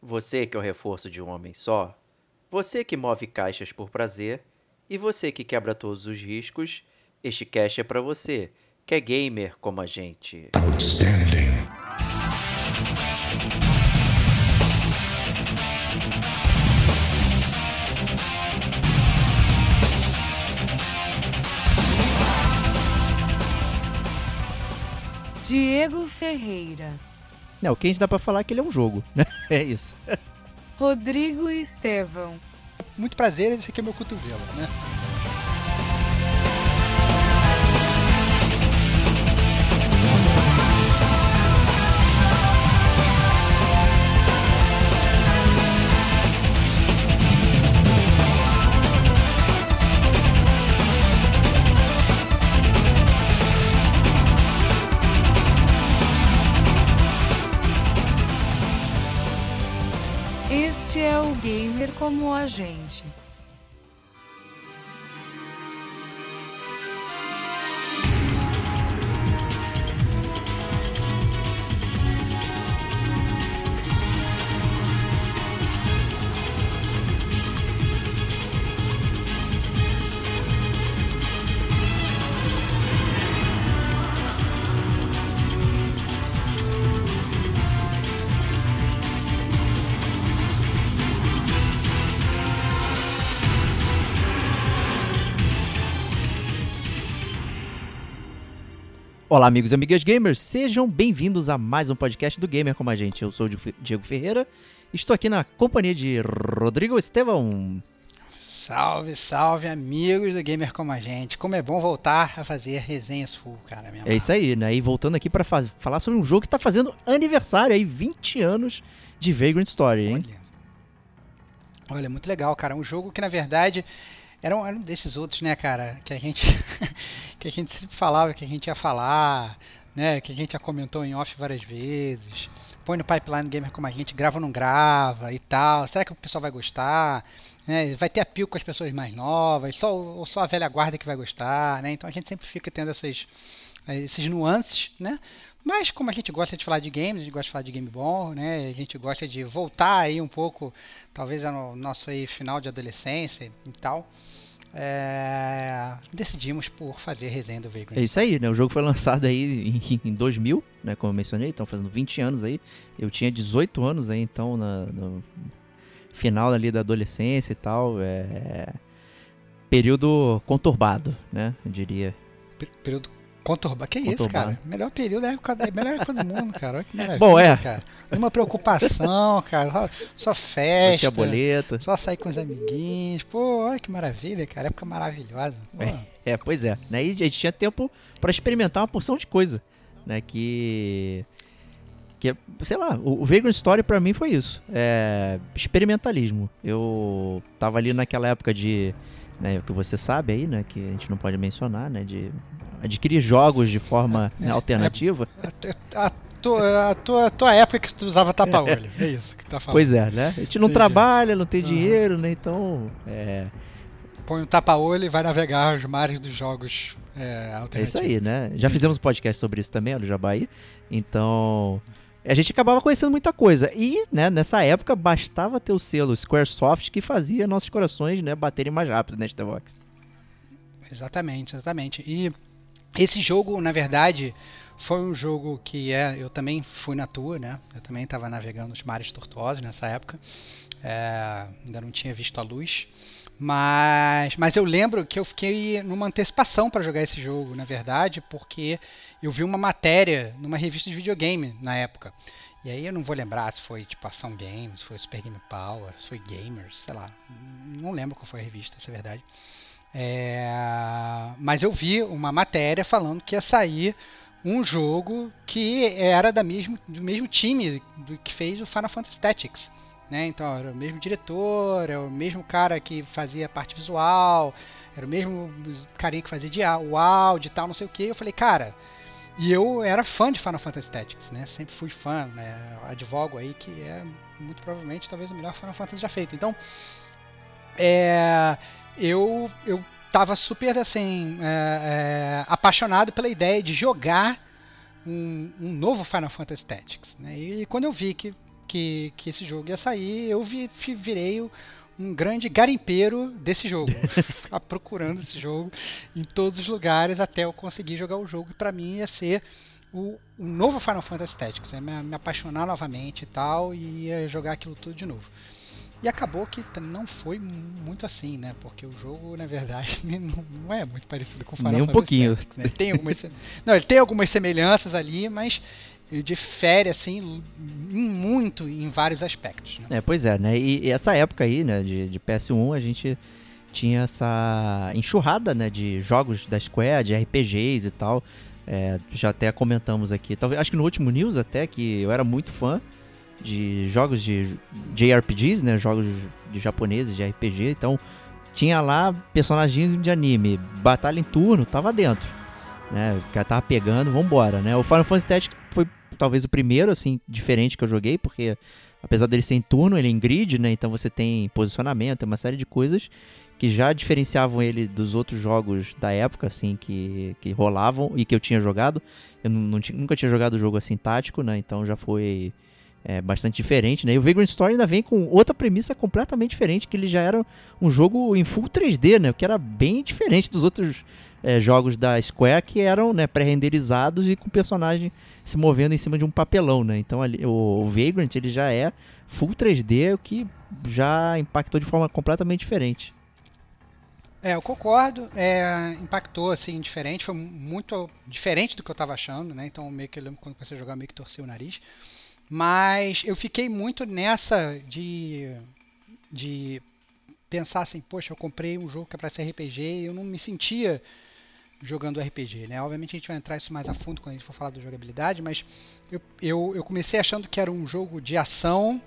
Você que é o reforço de um homem só, você que move caixas por prazer e você que quebra todos os riscos, este cast é pra você, que é gamer como a gente. Outstanding. Diego Ferreira, Não, o que a gente dá pra falar é que ele é um jogo, né? É isso. Rodrigo Estevão, Muito prazer, esse aqui é meu cotovelo, né? Como a gente. Olá, amigos e amigas gamers, sejam bem-vindos a mais um podcast do Gamer como a gente. Eu sou o Di- Diego Ferreira, estou aqui na companhia de Rodrigo Estevão. Salve, salve, amigos do Gamer Como a Gente. Como é bom voltar a fazer resenhas full, cara. Minha É isso aí, né? E voltando aqui pra fa- falar sobre um jogo que tá fazendo aniversário aí, 20 anos de Vagrant Story, hein? Olha. Olha, muito legal, cara. Um jogo que, na verdade, era um, era um desses outros, né, cara? Que a gente que a gente sempre falava que a gente ia falar, né? Que a gente já comentou em off várias vezes. Põe no pipeline gamer como a gente, grava ou não grava e tal. Será que o pessoal vai gostar? Né? Vai ter apelo com as pessoas mais novas? Só, ou só a velha guarda que vai gostar, né? Então a gente sempre fica tendo essas, esses nuances, né? Mas como a gente gosta de falar de games, a gente gosta de falar de game bom, né? A gente gosta de voltar aí um pouco, talvez no nosso aí final de adolescência e tal. é, decidimos por fazer resenha do Vagrant. É isso aí, né? O jogo foi lançado aí em, em 2000, né? Como eu mencionei, então fazendo 20 anos aí. Eu tinha 18 anos aí, então, na- no final ali da adolescência e tal. É... Período conturbado, né? Eu diria. Pe- Período conturbado. Que isso, Conturbado. cara? Melhor período é a época, da- melhor época do mundo, cara. Olha que maravilha. Bom, é. Cara. Nenhuma preocupação, cara. Só- Só Não festa. tinha boleta. Só sair com os amiguinhos. Pô, olha que maravilha, cara. Época maravilhosa. Pô. É, pois é. Né? E a gente tinha tempo pra experimentar uma porção de coisa, né? Que que sei lá, o, o Vagrant Story pra mim foi isso, é experimentalismo. Eu tava ali naquela época de, né, o que você sabe aí, né, que a gente não pode mencionar, né, de adquirir jogos de forma né, É, alternativa. A, a tua, a, tua, a tua época que tu usava tapa-olho. É isso que tá falando. Pois é, né? A gente não Entendi. trabalha, não tem Aham. dinheiro, né? Então, é, Põe um tapa-olho e vai navegar os mares dos jogos é, É alternativos. isso aí, né? Já fizemos um podcast sobre isso também, ó, do Jabaí. Então, a gente acabava conhecendo muita coisa. E, né, nessa época, bastava ter o selo Squaresoft que fazia nossos corações, né, baterem mais rápido, né, Stevox? Exatamente, exatamente. E esse jogo, na verdade, foi um jogo que é, eu também fui na tua, né? Eu também estava navegando os mares tortuosos nessa época. É, ainda não tinha visto a luz. Mas, mas eu lembro que eu fiquei numa antecipação para jogar esse jogo, na verdade, porque eu vi uma matéria numa revista de videogame na época. E aí eu não vou lembrar se foi tipo Ação Games, foi Super Game Power, se foi Gamers, sei lá. Não lembro qual foi a revista, essa é verdade. É, mas eu vi uma matéria falando que ia sair um jogo que era da mesmo, do mesmo time que fez o Final Fantasy Tactics. Né? Então era o mesmo diretor, era o mesmo cara que fazia a parte visual, era o mesmo carinha que fazia o áudio e tal, não sei o que. Eu falei, cara, e eu era fã de Final Fantasy Tactics, né? Sempre fui fã, né? Advogo aí que é muito provavelmente talvez o melhor Final Fantasy já feito. Então, é, eu eu tava super assim é, é, apaixonado pela ideia de jogar um, um novo Final Fantasy Tactics, né? E quando eu vi que que, que esse jogo ia sair, eu vi, virei um grande garimpeiro desse jogo. Ficar procurando esse jogo em todos os lugares até eu conseguir jogar o jogo. E para mim ia ser o, o, novo Final Fantasy Tactics. Ia me, me apaixonar novamente e tal, e ia jogar aquilo tudo de novo. E acabou que não foi muito assim, né? Porque o jogo, na verdade, não é muito parecido com o Final Nem um Fantasy pouquinho. Tactics, né? tem algumas, não, ele tem algumas semelhanças ali, mas difere assim muito em vários aspectos. Né? É, pois é, né? E, e, essa época aí, né, de, de PS1, a gente tinha essa enxurrada, né, de jogos da Square, de RPGs e tal. É, já até comentamos aqui, talvez acho que no último news até que eu era muito fã de jogos de JRPGs, né, jogos de japoneses de RPG. Então tinha lá personagens de anime, batalha em turno, tava dentro, né? O cara tava pegando, vambora, né? O Final Fantasy Tactics foi talvez o primeiro, assim, diferente que eu joguei, porque apesar dele ser em turno, ele é em grid, né? Então você tem posicionamento, uma série de coisas que já diferenciavam ele dos outros jogos da época, assim, que, que rolavam e que eu tinha jogado. Eu não, não nunca tinha jogado jogo assim tático, né? Então já foi é, bastante diferente, né? E o Vagrant Story ainda vem com outra premissa completamente diferente, que ele já era um jogo em full 3D, né? O que era bem diferente dos outros é, jogos da Square que eram né, pré-renderizados e com personagem se movendo em cima de um papelão, né? Então ali, o, o Vagrant ele já é full 3D, o que já impactou de forma completamente diferente. É, eu concordo. É, impactou assim diferente, foi muito diferente do que eu estava achando, né? Então meio que eu lembro quando comecei a jogar meio que torci o nariz. Mas eu fiquei muito nessa de de pensar assim, poxa, eu comprei um jogo que é para ser RPG e eu não me sentia jogando RPG, né? Obviamente a gente vai entrar isso mais a fundo quando a gente for falar da jogabilidade, mas eu, eu, eu comecei achando que era um jogo de ação,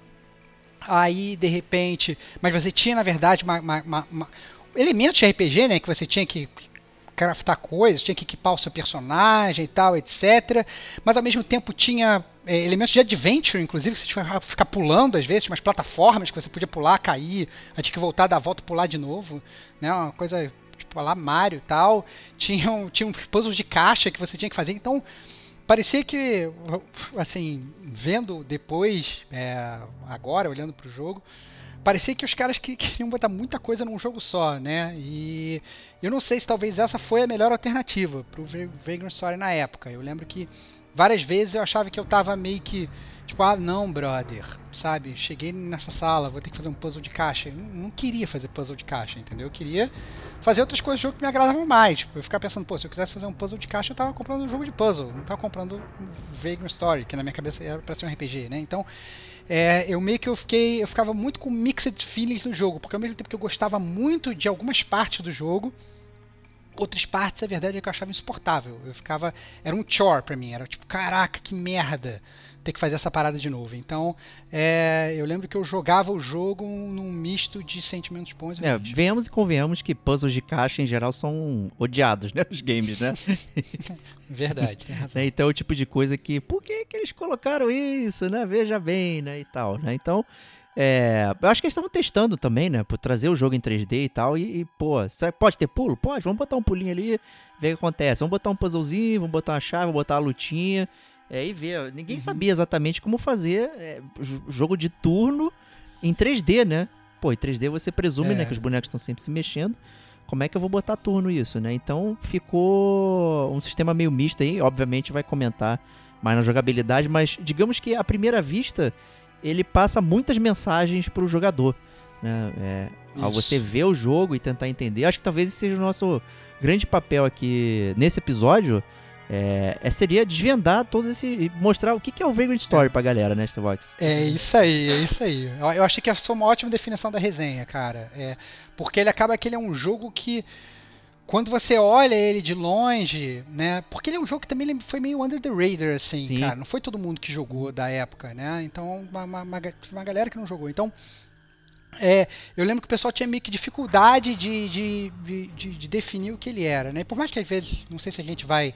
aí de repente, mas você tinha na verdade uma, uma, uma, elementos de RPG, né? Que você tinha que craftar coisas, tinha que equipar o seu personagem e tal, etc. Mas ao mesmo tempo tinha é, elementos de adventure, inclusive, que você tinha que ficar pulando às vezes, tinha umas plataformas que você podia pular, cair, tinha que voltar, dar a volta pular de novo, né? Uma coisa lá Mario e tal. Tinha, uns puzzles de caixa que você tinha que fazer, então parecia que, assim, vendo depois, é, agora, olhando para o jogo, parecia que os caras queriam botar muita coisa num jogo só, né? E eu não sei se talvez essa foi a melhor alternativa pro Vagrant Story na época. Eu lembro que várias vezes eu achava que eu tava meio que tipo, ah, não, brother, sabe? Cheguei nessa sala, vou ter que fazer um puzzle de caixa. Eu não queria fazer puzzle de caixa, entendeu? Eu queria fazer outras coisas do jogo que me agradavam mais. Tipo, eu ficar pensando, pô, se eu quisesse fazer um puzzle de caixa, eu tava comprando um jogo de puzzle, não tava comprando um Vagrant Story, que na minha cabeça era pra ser um RPG, né? Então, é, eu meio que eu fiquei, eu ficava muito com mixed feelings no jogo, porque ao mesmo tempo que eu gostava muito de algumas partes do jogo, outras partes, a verdade é que eu achava insuportável. Eu ficava, era um chore para mim, era tipo, caraca, que merda ter que fazer essa parada de novo. Então, é, eu lembro que eu jogava o jogo num misto de sentimentos bons e é, Venhamos e convenhamos que puzzles de caixa em geral são odiados, né? Os games, né? Verdade. é, então, é o tipo de coisa que, por que, que eles colocaram isso, né? Veja bem, né? E tal, né? Então, é, eu acho que eles estavam testando também, né? Por trazer o jogo em 3D e tal. E, e, pô, pode ter pulo? Pode, vamos botar um pulinho ali, ver o que acontece. Vamos botar um puzzlezinho, vamos botar uma chave, vamos botar uma lutinha. É, e ver. Ninguém uhum. sabia exatamente como fazer é, jogo de turno em 3D, né? Pô, em 3D você presume, é. né, que os bonecos estão sempre se mexendo. Como é que eu vou botar turno isso, né? Então ficou um sistema meio misto aí. Obviamente vai comentar mais na jogabilidade, mas digamos que à primeira vista ele passa muitas mensagens para o jogador. Né? É, ao você ver o jogo e tentar entender, acho que talvez esse seja o nosso grande papel aqui nesse episódio é, é, seria desvendar todo esse. mostrar o que, que é o Vagrant Story é. pra galera, né, Starbox? É isso aí, é isso aí. Eu, eu achei que foi uma ótima definição da resenha, cara. É, porque ele acaba que ele é um jogo que. Quando você olha ele de longe, né? Porque ele é um jogo que também foi meio under the radar, assim, Sim. cara. Não foi todo mundo que jogou da época, né? Então, uma, uma, uma, uma galera que não jogou. Então, é, eu lembro que o pessoal tinha meio que dificuldade de, de, de, de, definir o que ele era, né? Por mais que às vezes, não sei se a gente vai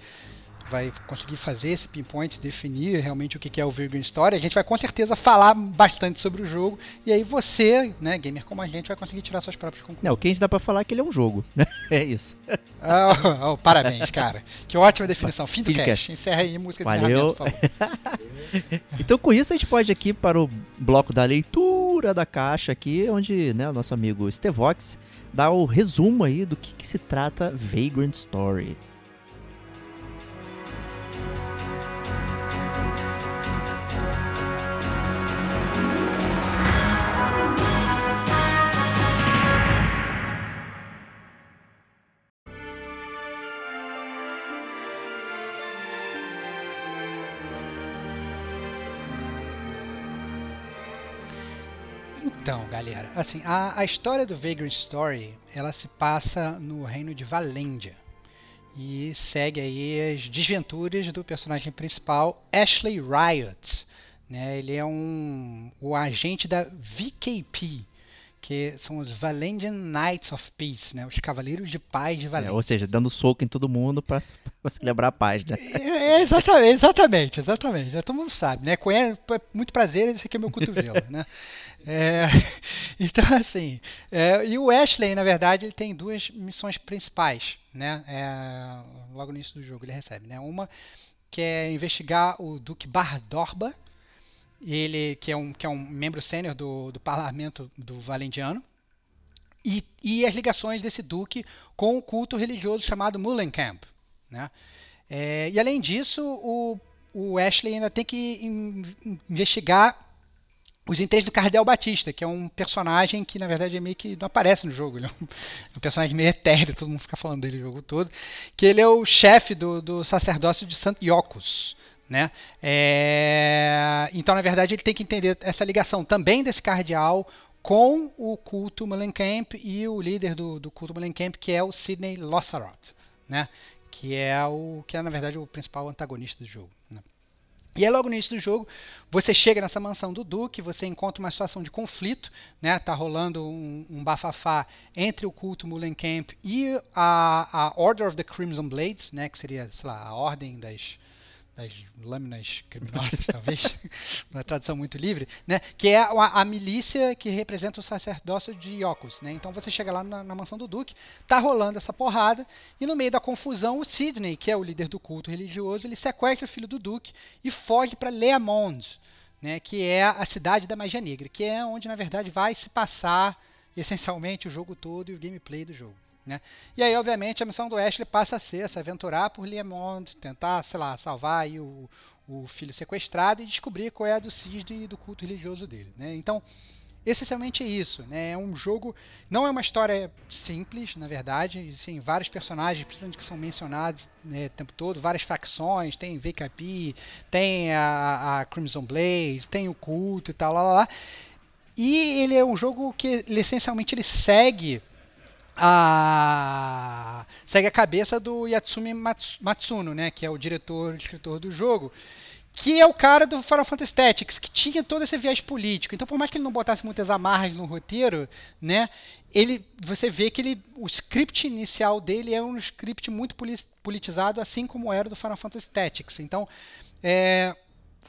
vai conseguir fazer esse pinpoint, definir realmente o que é o Vagrant Story. A gente vai com certeza falar bastante sobre o jogo e aí você, né, gamer como a gente, vai conseguir tirar suas próprias conclusões. Não, o que a gente dá pra falar é que ele é um jogo, né? É isso. Oh, oh, parabéns, cara. Que ótima definição. Fim do Fim do cast. Encerra aí música de Valeu. encerramento. Então com isso a gente pode ir aqui para o bloco da leitura da caixa aqui, onde né, o nosso amigo Stevox dá o resumo aí do que, que se trata Vagrant Story. Galera, assim, a, a história do Vagrant Story, ela se passa no reino de Valendia e segue aí as desventuras do personagem principal, Ashley Riot. Né? Ele é um o agente da VKP, que são os Valendian Knights of Peace, né? Os Cavaleiros de Paz de É, Valendia. ou seja, dando soco em todo mundo pra celebrar a paz, né? É, exatamente, exatamente, exatamente. Já todo mundo sabe, né? Conhece, muito prazer, esse aqui é meu cotovelo, né? É, então, assim, é, e o Ashley, na verdade, ele tem duas missões principais, né? É, logo no início do jogo ele recebe, né? Uma que é investigar o Duque Bardorba, ele que é um, que é um membro sênior do, do parlamento do Valendiano, e, e as ligações desse duque com o culto religioso chamado Mullenkamp, né? É, e além disso, o, o Ashley ainda tem que in- investigar os interesses do Cardel Batista, que é um personagem que na verdade é meio que não aparece no jogo. Ele é um, é um personagem meio etéreo, todo mundo fica falando dele o jogo todo. Que ele é o chefe do, do sacerdócio de Santo Iocos. Né? É, então, na verdade, ele tem que entender essa ligação também desse cardeal com o culto Mullenkamp e o líder do, do culto Mullenkamp, que é o Sidney Lossaroth, né? que é o que é na verdade o principal antagonista do jogo. Né? E aí logo no início do jogo, você chega nessa mansão do Duque, você encontra uma situação de conflito, né? Tá rolando um, um bafafá entre o culto Mullenkamp e a, a Order of the Crimson Blades, né? Que seria, sei lá, a ordem das, das lâminas criminosas, talvez, uma tradução muito livre, né? Que é a, a milícia que representa o sacerdócio de Iocos, né? Então você chega lá na, na mansão do Duque, tá rolando essa porrada, e no meio da confusão, o Sidney, que é o líder do culto religioso, ele sequestra o filho do Duque e foge para Leamond, né? Que é a cidade da magia negra, que é onde na verdade vai se passar essencialmente o jogo todo e o gameplay do jogo. Né? E aí, obviamente, a missão do Ashley passa a ser se aventurar por Liemond, tentar, sei lá, salvar o, o filho sequestrado e descobrir qual é a do Cisne e do culto religioso dele. Né? Então, essencialmente é isso. Né? É um jogo. Não é uma história simples, na verdade. Existem vários personagens, principalmente que são mencionados né, o tempo todo, várias facções. Tem VKP, tem a, a Crimson Blaze, tem o culto e tal, lá, lá, lá. E ele é um jogo que essencialmente ele segue a segue a cabeça do Yatsumi Mats- Matsuno, né, que é o diretor escritor do jogo, que é o cara do Final Fantasy Tactics, que tinha todo esse viés político. Então, por mais que ele não botasse muitas amarras no roteiro, né, ele você vê que ele o script inicial dele é um script muito poli- politizado, assim como era do Final Fantasy Tactics. Então, é,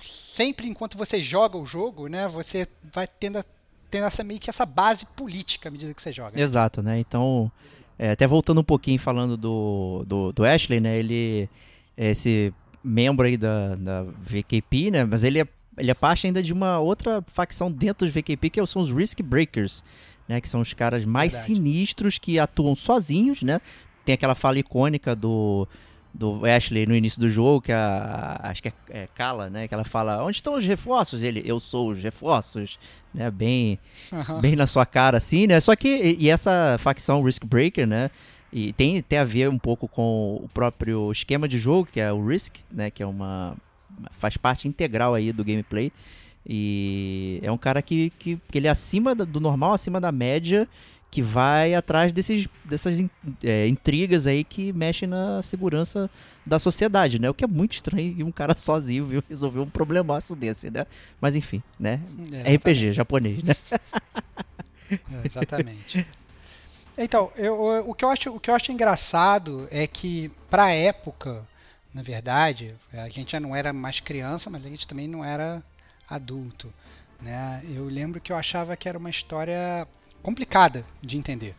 sempre enquanto você joga o jogo, né, você vai tendo, a- tendo essa meio que essa base política à medida que você joga. Exato, né? Então, é, até voltando um pouquinho falando do, do, do Ashley, né? Ele é esse membro aí da, da VKP, né? Mas ele é, ele é parte ainda de uma outra facção dentro dos VKP, que são os Risk Breakers, né? Que são os caras mais Verdade. sinistros que atuam sozinhos, né? Tem aquela fala icônica do, do Ashley no início do jogo, que a, acho que é, é Kala, né? Que ela fala, onde estão os reforços? Ele, eu sou os reforços, né? Bem Aham. bem na sua cara, assim, né? Só que, e, e essa facção Risk Breaker, né? E tem, tem a ver um pouco com o próprio esquema de jogo, que é o Risk, né? Que é uma. faz parte integral aí do gameplay. E é um cara que, que, que ele é acima do normal, acima da média, que vai atrás desses, dessas é, intrigas aí que mexem na segurança da sociedade, né? O que é muito estranho e um cara sozinho viu resolver um problemaço desse, né? Mas enfim, né? É, RPG japonês, né? É, Exatamente. Então, eu, eu- o, que eu acho, o que eu acho engraçado é que, pra época, na verdade, a gente já não era mais criança, mas a gente também não era adulto. Né? Eu lembro que eu achava que era uma história complicada de entender.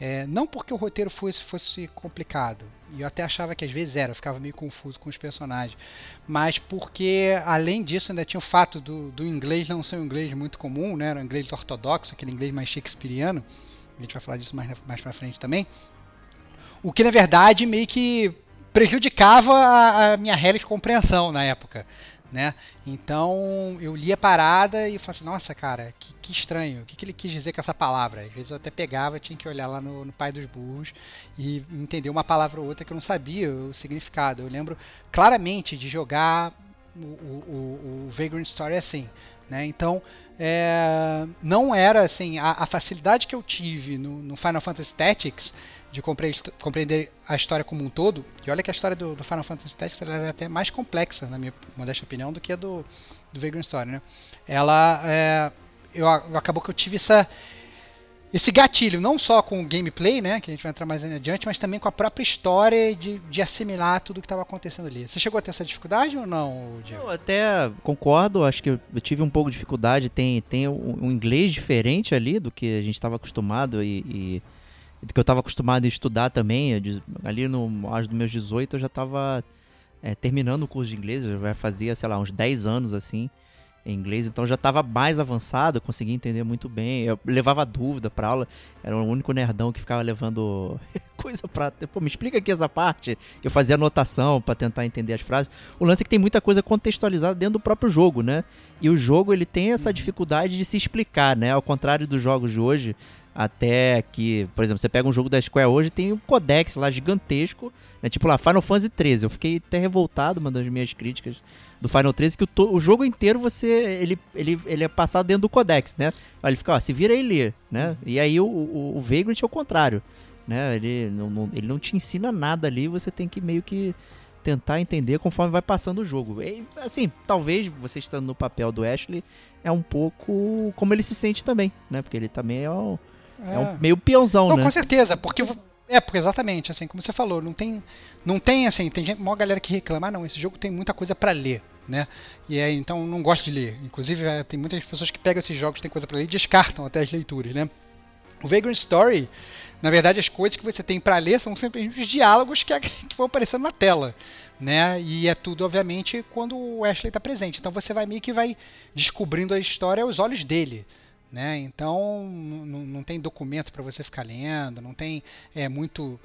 É, não porque o roteiro fosse, fosse complicado, e eu até achava que às vezes era, eu ficava meio confuso com os personagens, mas porque além disso ainda tinha o fato do, do inglês não ser um inglês muito comum, né? era um inglês ortodoxo, aquele inglês mais shakespeariano, a gente vai falar disso mais, mais pra frente também, o que na verdade meio que prejudicava a, a minha de compreensão na época né? Então eu li a parada e falei assim, nossa, cara, que, que estranho, o que, que, ele quis dizer com essa palavra? Às vezes eu até pegava, tinha que olhar lá no, no Pai dos Burros e entender uma palavra ou outra que eu não sabia o significado. Eu lembro claramente de jogar o, o, o Vagrant Story assim, né? Então é, não era assim, a, a, facilidade que eu tive no, no Final Fantasy Tactics de compreender a história como um todo. E olha que a história do, do Final Fantasy Tactics é até mais complexa, na minha modesta opinião, do que a do, do Vagrant Story, né? Ela, é, eu, acabou que eu tive essa, esse gatilho, não só com o gameplay, né, que a gente vai entrar mais adiante, mas também com a própria história de, de assimilar tudo que estava acontecendo ali. Você chegou a ter essa dificuldade ou não, Diego? Eu até concordo, acho que eu tive um pouco de dificuldade, tem, tem um, um inglês diferente ali do que a gente estava acostumado e, e que eu estava acostumado a estudar também. Ali no acho dos meus 18 eu já estava é, terminando o curso de inglês, eu já fazia, sei lá, uns 10 anos assim em inglês, então já estava mais avançado, eu conseguia entender muito bem. Eu levava dúvida para aula, era o único nerdão que ficava levando coisa para, pô, me explica aqui essa parte. Eu fazia anotação para tentar entender as frases. O lance é que tem muita coisa contextualizada dentro do próprio jogo, né? E o jogo ele tem essa dificuldade de se explicar, né? Ao contrário dos jogos de hoje, até que, por exemplo, você pega um jogo da Square hoje, tem um codex lá gigantesco, né? Tipo lá, Final Fantasy 13. Eu fiquei até revoltado, uma das minhas críticas do Final 13, que o, o jogo inteiro você ele, ele, ele é passado dentro do codex, né? Ele fica, ó, se vira e lê, né? E aí o, o, o Vagrant é o contrário, né? Ele não, não, ele não te ensina nada ali, você tem que meio que tentar entender conforme vai passando o jogo. E, assim, talvez você estando no papel do Ashley é um pouco como ele se sente também, né? Porque ele também é um é, é um meio peãozão, não, né? Com certeza, porque é, porque exatamente, assim, como você falou, não tem não tem assim, tem gente, uma galera que reclama, ah, não, esse jogo tem muita coisa para ler, né? E é, então não gosto de ler. Inclusive, é, tem muitas pessoas que pegam esses jogos tem coisa para ler e descartam até as leituras, né? O Vagrant Story, na verdade, as coisas que você tem para ler são sempre os diálogos que, que vão aparecendo na tela, né? E é tudo, obviamente, quando o Ashley está presente. Então você vai meio que vai descobrindo a história aos olhos dele. Né? Então não, tem documento para você ficar lendo, não tem é muito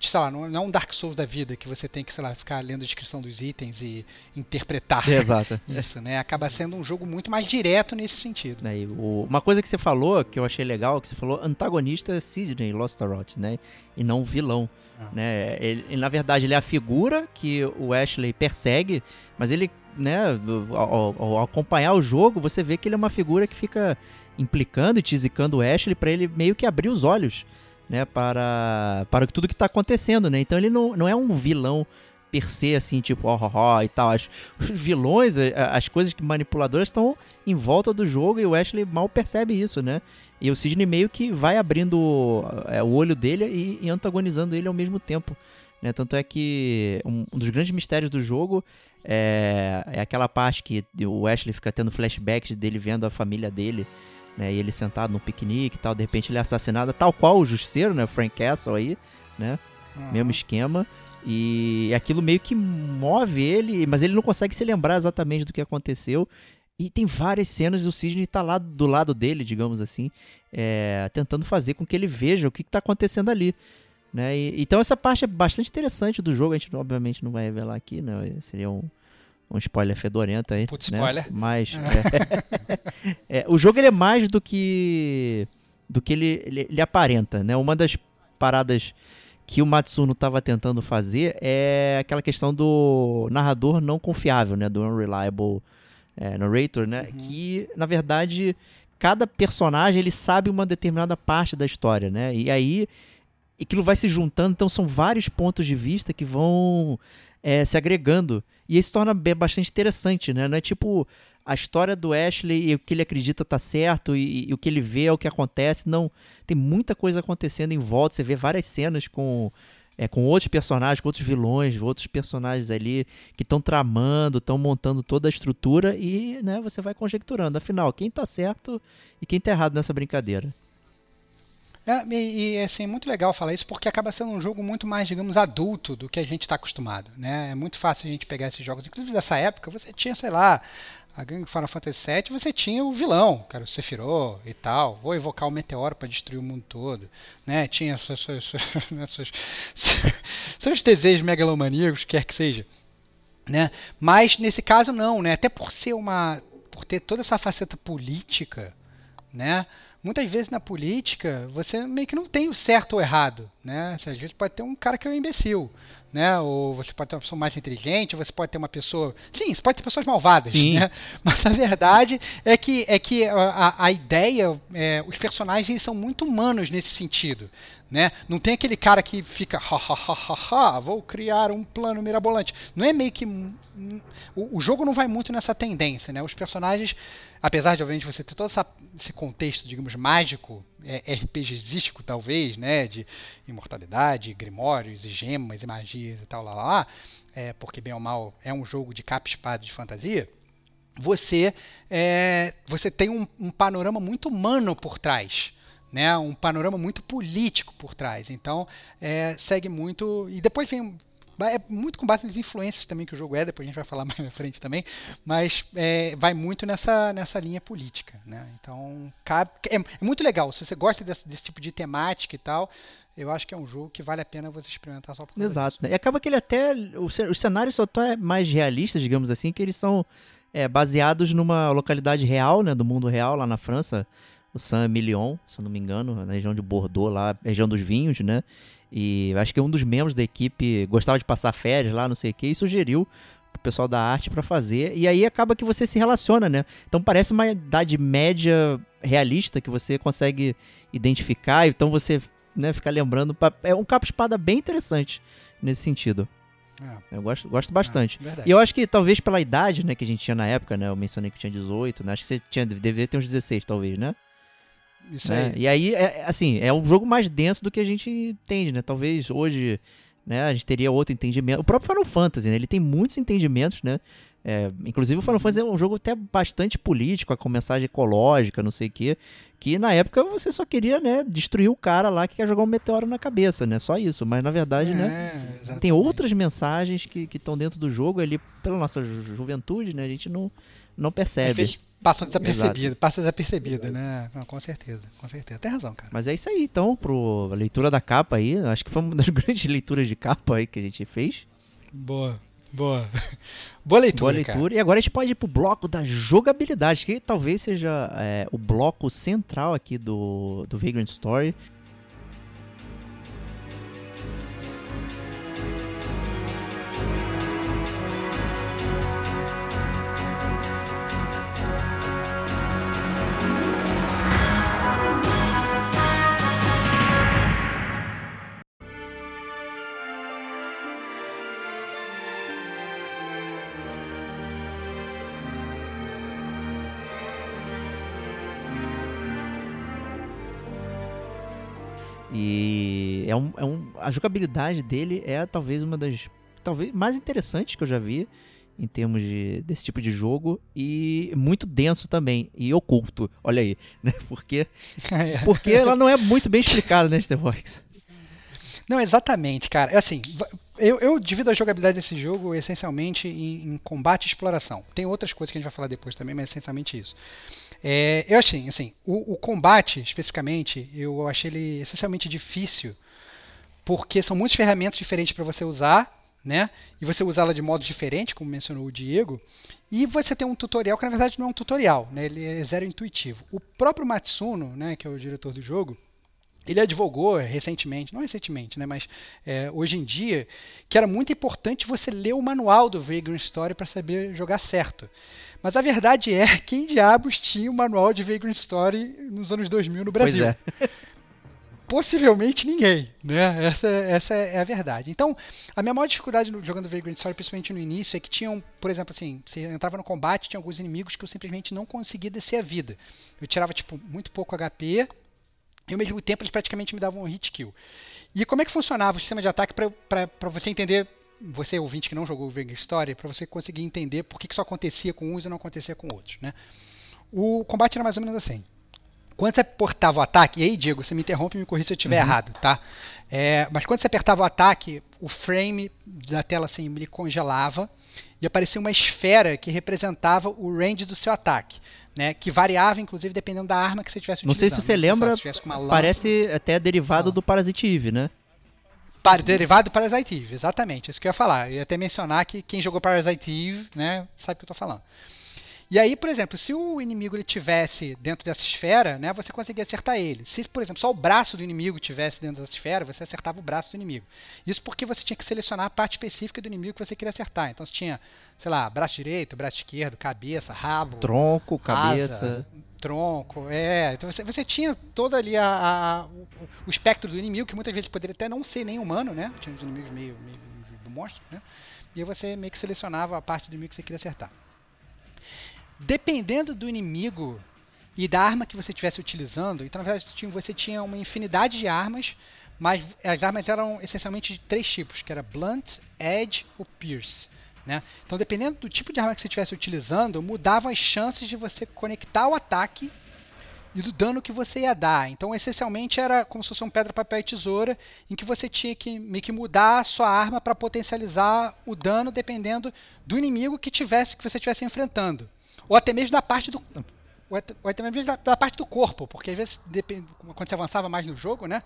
sei lá, não é um Dark Souls da vida que você tem que, sei lá, ficar lendo a descrição dos itens e interpretar Exato. isso, né? Acaba sendo um jogo muito mais direto nesse sentido. Né, o, uma coisa que você falou, que eu achei legal, que você falou antagonista Sidney Lostaroth, né? E não vilão. Ah. Né? Ele, na verdade, ele é a figura que o Ashley persegue, mas ele, né, ao, ao acompanhar o jogo, você vê que ele é uma figura que fica implicando e tisicando o Ashley para ele meio que abrir os olhos, né, para, para tudo que está acontecendo, né? Então ele não, não é um vilão per se, assim, tipo, ó, ó, ó e tal. As, os vilões, as coisas manipuladoras estão em volta do jogo e o Ashley mal percebe isso, né? E o Sidney meio que vai abrindo é, o olho dele e, e, antagonizando ele ao mesmo tempo. Né? Tanto é que um, um dos grandes mistérios do jogo é, é aquela parte que o Ashley fica tendo flashbacks dele vendo a família dele né? E ele sentado no piquenique e tal, de repente ele é assassinado, tal qual o Justiceiro, né? Frank Castle aí, né? Uhum. Mesmo esquema. E aquilo meio que move ele, mas ele não consegue se lembrar exatamente do que aconteceu. E tem várias cenas e o Sidney tá lá do lado dele, digamos assim, é, tentando fazer com que ele veja o que, está acontecendo ali. Né? E, então essa parte é bastante interessante do jogo, a gente obviamente não vai revelar aqui, né? Seria um, um spoiler fedorento aí. Putz, né? spoiler. Mas é, é, o jogo ele é mais do que do que ele, ele, ele, aparenta, né? Uma das paradas que o Matsuno estava tentando fazer é aquela questão do narrador não confiável, né? Do unreliable é, narrator, né? Uhum. Que na verdade cada personagem ele sabe uma determinada parte da história, né? E aí aquilo vai se juntando, então são vários pontos de vista que vão é, se agregando. E isso torna bastante interessante, né? Não é tipo a história do Ashley e o que ele acredita tá certo e, e, o que ele vê é o que acontece. Não, tem muita coisa acontecendo em volta. Você vê várias cenas com é, com outros personagens, com outros vilões, outros personagens ali que estão tramando, estão montando toda a estrutura e né, você vai conjecturando. Afinal, quem tá certo e quem tá errado nessa brincadeira. É, e, e assim, é muito legal falar isso porque acaba sendo um jogo muito mais, digamos, adulto do que a gente está acostumado. Né? É muito fácil a gente pegar esses jogos. Inclusive dessa época, você tinha, sei lá, a gangue Final Fantasy VII, você tinha o vilão, era o Sephiroth e tal. Vou evocar o meteoro para destruir o mundo todo. Né? Tinha seus, seus, seus, seus desejos megalomaníacos, quer que seja. Né? Mas nesse caso não, né? Até por ser uma. por ter toda essa faceta política, né? Muitas vezes na política você meio que não tem o certo ou errado, né? Às vezes pode ter um cara que é um imbecil, né? Ou você pode ter uma pessoa mais inteligente, você pode ter uma pessoa, sim, você pode ter pessoas malvadas, Sim. né? Mas a verdade é que é que a, a ideia, é, os personagens são muito humanos nesse sentido, né? Não tem aquele cara que fica, ha, ha, ha, ha, vou criar um plano mirabolante. Não é meio que o, o jogo não vai muito nessa tendência, né? Os personagens apesar de obviamente você ter todo essa, esse contexto, digamos, mágico, é, RPGístico talvez, né, de imortalidade, grimórios e gemas e magias e tal, lá, lá, lá é, porque bem ou mal é um jogo de capa espada de fantasia, você, é, você tem um, um panorama muito humano por trás, né, um panorama muito político por trás. Então, é, segue muito. E depois vem, é muito com base nas influências também que o jogo é, depois a gente vai falar mais na frente também, mas é, vai muito nessa, nessa linha política, né? Então, cabe, é, é, muito legal. Se você gosta desse, desse, tipo de temática e tal, eu acho que é um jogo que vale a pena você experimentar só por Exato. Né? E acaba que ele até. Os cenários só estão é mais realistas, digamos assim, que eles são é, baseados numa localidade real, né? Do mundo real, lá na França. O Saint-Emilion, se eu não me engano, na região de Bordeaux, lá, região dos vinhos, né? E acho que um dos membros da equipe gostava de passar férias lá, não sei o que, e sugeriu pro pessoal da arte para fazer. E aí acaba que você se relaciona, né? Então parece uma idade média realista que você consegue identificar. Então você né, fica lembrando. É um capa-espada bem interessante nesse sentido. É. Eu gosto, gosto bastante. É, e eu acho que talvez pela idade né, que a gente tinha na época, né? Eu mencionei que tinha 18, né? Acho que você tinha, deveria ter uns 16, talvez, né? Isso né? aí. E aí, é, assim, é um jogo mais denso do que a gente entende, né? Talvez hoje né, a gente teria outro entendimento. O próprio Final Fantasy, né? Ele tem muitos entendimentos, né? É, inclusive o Final Fantasy é um jogo até bastante político, com mensagem ecológica, não sei o quê. Que na época você só queria, né, destruir o cara lá que quer jogar um meteoro na cabeça, né? Só isso. Mas na verdade, né, é, né? Tem outras mensagens que estão dentro do jogo ali, pela nossa ju juventude, né? A gente não, não percebe passam desapercebido, passa desapercebido, né? Não, com certeza, com certeza. Tem razão, cara. Mas é isso aí, então, pro a leitura da capa aí. Acho que foi uma das grandes leituras de capa aí que a gente fez. Boa. Boa. Boa leitura. Boa leitura. Cara. E agora a gente pode ir pro bloco da jogabilidade, que talvez seja é, o bloco central aqui do, do Vagrant Story. É um, a jogabilidade dele é talvez uma das talvez mais interessantes que eu já vi em termos de, desse tipo de jogo e muito denso também e oculto, olha aí, né? Porque porque ela não é muito bem explicada, né, Stevox? Não, exatamente, cara. É assim, eu, eu divido a jogabilidade desse jogo essencialmente em, em, combate e exploração. Tem outras coisas que a gente vai falar depois também, mas é essencialmente isso. É, eu achei, assim, o, o, combate, especificamente, eu achei ele essencialmente difícil, porque são muitas ferramentas diferentes para você usar, né? E você usá-la de modo diferente, como mencionou o Diego. E você tem um tutorial que na verdade não é um tutorial, né? Ele é zero intuitivo. O próprio Matsuno, né, que é o diretor do jogo, ele advogou recentemente, não recentemente, né, mas é, hoje em dia, que era muito importante você ler o manual do Vagrant Story para saber jogar certo. Mas a verdade é, quem diabos tinha o manual de Vagrant Story nos anos 2000 no Brasil? Pois é. Possivelmente ninguém, né? Essa, essa é a verdade. Então, a minha maior dificuldade no, jogando Vagrant Story, principalmente no início, é que tinham, por exemplo, assim, você entrava no combate, tinha alguns inimigos que eu simplesmente não conseguia descer a vida. Eu tirava, tipo, muito pouco HP, e ao mesmo tempo eles praticamente me davam um hit kill. E como é que funcionava o sistema de ataque para você entender, você ouvinte que não jogou Venger Story, para você conseguir entender por que, que isso acontecia com uns e não acontecia com outros, né? O combate era mais ou menos assim. Quando você apertava o ataque, e aí, Diego, você me interrompe e me corrija se eu estiver uhum. errado, tá? É, mas quando você apertava o ataque, o frame da tela assim, ele congelava e aparecia uma esfera que representava o range do seu ataque. Né, que variava, inclusive, dependendo da arma que você tivesse Não sei se você lembra, parece até derivado do Parasite Eve, né? derivado do Parasite Eve, exatamente, isso que eu ia falar. Eu ia até mencionar que quem jogou Parasite Eve, né, sabe o que eu estou falando. E aí, por exemplo, se o inimigo ele tivesse dentro dessa esfera, né, você conseguia acertar ele. Se, por exemplo, só o braço do inimigo tivesse dentro dessa esfera, você acertava o braço do inimigo. Isso porque você tinha que selecionar a parte específica do inimigo que você queria acertar. Então você tinha, sei lá, braço direito, braço esquerdo, cabeça, rabo, tronco, cabeça, asa, tronco, é. Então você, você tinha todo ali a, a, o, o, espectro do inimigo, que muitas vezes poderia até não ser nem humano, né? Tinha uns inimigos meio, meio do monstro, né? E aí você meio que selecionava a parte do inimigo que você queria acertar. Dependendo do inimigo e da arma que você estivesse utilizando, então na verdade você tinha uma infinidade de armas, mas as armas eram essencialmente de três tipos, que era Blunt, Edge ou Pierce. Né? Então dependendo do tipo de arma que você estivesse utilizando, mudavam as chances de você conectar o ataque e do dano que você ia dar. Então, essencialmente, era como se fosse um pedra, papel e tesoura, em que você tinha que meio que mudar a sua arma para potencializar o dano dependendo do inimigo que tivesse que você estivesse enfrentando. Ou até mesmo da parte do. Ou até, ou até mesmo da, da, parte do corpo, porque às vezes, depend, quando você avançava mais no jogo, né?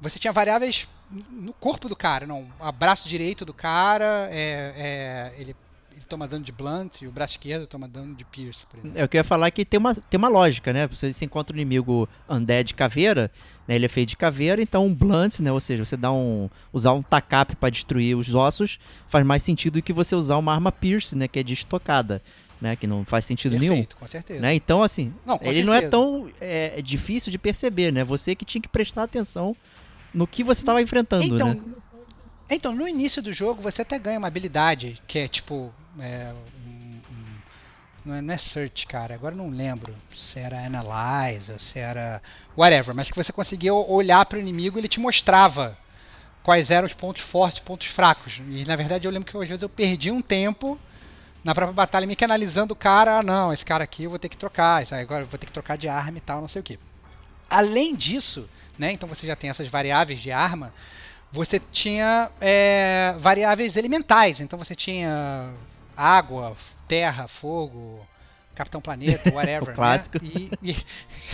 Você tinha variáveis no corpo do cara, não. O braço direito do cara, é, é, ele, ele toma dano de blunt e o braço esquerdo toma dano de pierce, por exemplo. É, eu queria falar que tem uma, tem uma lógica, né? Você se encontra um inimigo undead caveira, né? Ele é feito de caveira, então um blunt, né? Ou seja, você dá um usar um tacap para destruir os ossos faz mais sentido do que você usar uma arma pierce, né? Que é de estocada né? Que não faz sentido Perfeito, nenhum. com certeza. Né? Então, assim, não, ele certeza. não é tão é, difícil de perceber, né? Você que tinha que prestar atenção no que você estava enfrentando, então, né? Então, no início do jogo, você até ganha uma habilidade que é tipo. É, um, um, não, é, não é search, cara. Agora não lembro se era analyze ou se era. whatever. Mas que você conseguia olhar para o inimigo e ele te mostrava quais eram os pontos fortes e pontos fracos. E na verdade eu lembro que às vezes eu perdi um tempo na própria batalha, meio que analisando o cara, ah, não, esse cara aqui eu vou ter que trocar, agora eu vou ter que trocar de arma e tal, não sei o que. Além disso, né, então você já tem essas variáveis de arma, você tinha é, variáveis elementais, então você tinha água, terra, fogo, Capitão Planeta, whatever. o né? clássico. Né? E, e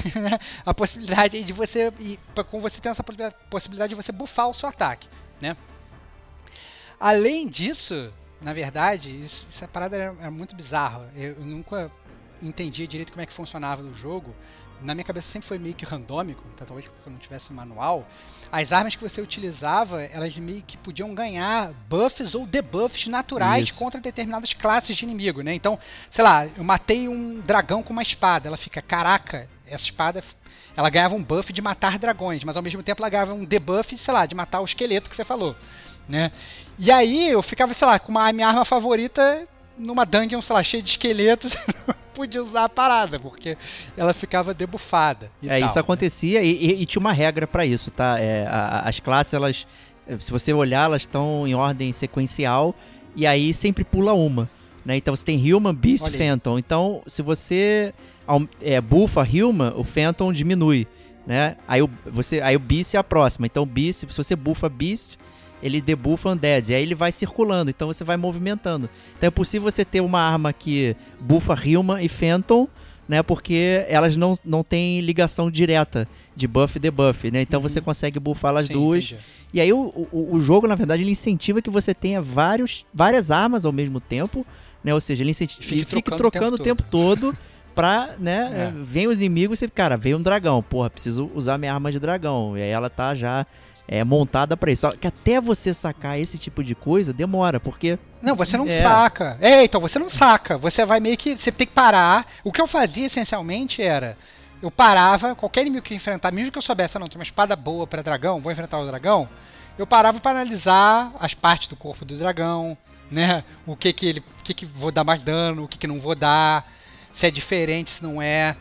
a possibilidade de você. E, com você tem essa possibilidade de você buffar o seu ataque. Né? Além disso, na verdade, isso, essa parada era, era muito bizarra. Eu, eu, nunca entendia direito como é que funcionava o jogo. Na minha cabeça sempre foi meio que randômico, talvez porque eu não tivesse manual. As armas que você utilizava, elas meio que podiam ganhar buffs ou debuffs naturais Isso. contra determinadas classes de inimigo, né? Então, sei lá, eu matei um dragão com uma espada, ela fica, caraca, essa espada ela ganhava um buff de matar dragões, mas ao mesmo tempo ela ganhava um debuff, sei lá, de matar o esqueleto que você falou né? E aí eu ficava, sei lá, com uma, a minha arma favorita numa dungeon, sei lá, cheia de esqueletos, podia usar a parada, porque ela ficava debufada. é, tal, isso acontecia e, e, e, tinha uma regra para isso, tá? É, a, as classes, elas, se você olhar, elas estão em ordem sequencial e aí sempre pula uma. Né? Então você tem Human, Beast, Olha Phantom. Então, se você é, bufa Human, o Phantom diminui. Né? Aí, o, você, aí o Beast é a próxima. Então, Beast, se você bufa Beast, ele debuffa undead. E aí ele vai circulando, então você vai movimentando. Então é possível você ter uma arma que bufa Human e Phantom, né? Porque elas não, não têm ligação direta de buff e debuff, né? Então uhum. você consegue buffar as Sim, duas. Entendi. E aí o, o, o, jogo, na verdade, ele incentiva que você tenha vários, várias armas ao mesmo tempo, né? Ou seja, ele incentiva, fique, fique trocando, o tempo, todo. tempo todo pra, né, é. vem os inimigos e, cara, veio um dragão, porra, preciso usar minha arma de dragão. E aí ela tá já é, montada para isso. Só que até você sacar esse tipo de coisa demora, porque. Não, você não é. saca. É, então, você não saca. Você vai meio que. Você tem que parar. O que eu fazia essencialmente era. Eu parava, qualquer inimigo que eu enfrentar, mesmo que eu soubesse, ah, não, tem uma espada boa para dragão, vou enfrentar o dragão. Eu parava para analisar as partes do corpo do dragão, né? O que que ele. O que que vou dar mais dano, o que que não vou dar, se é diferente, se não é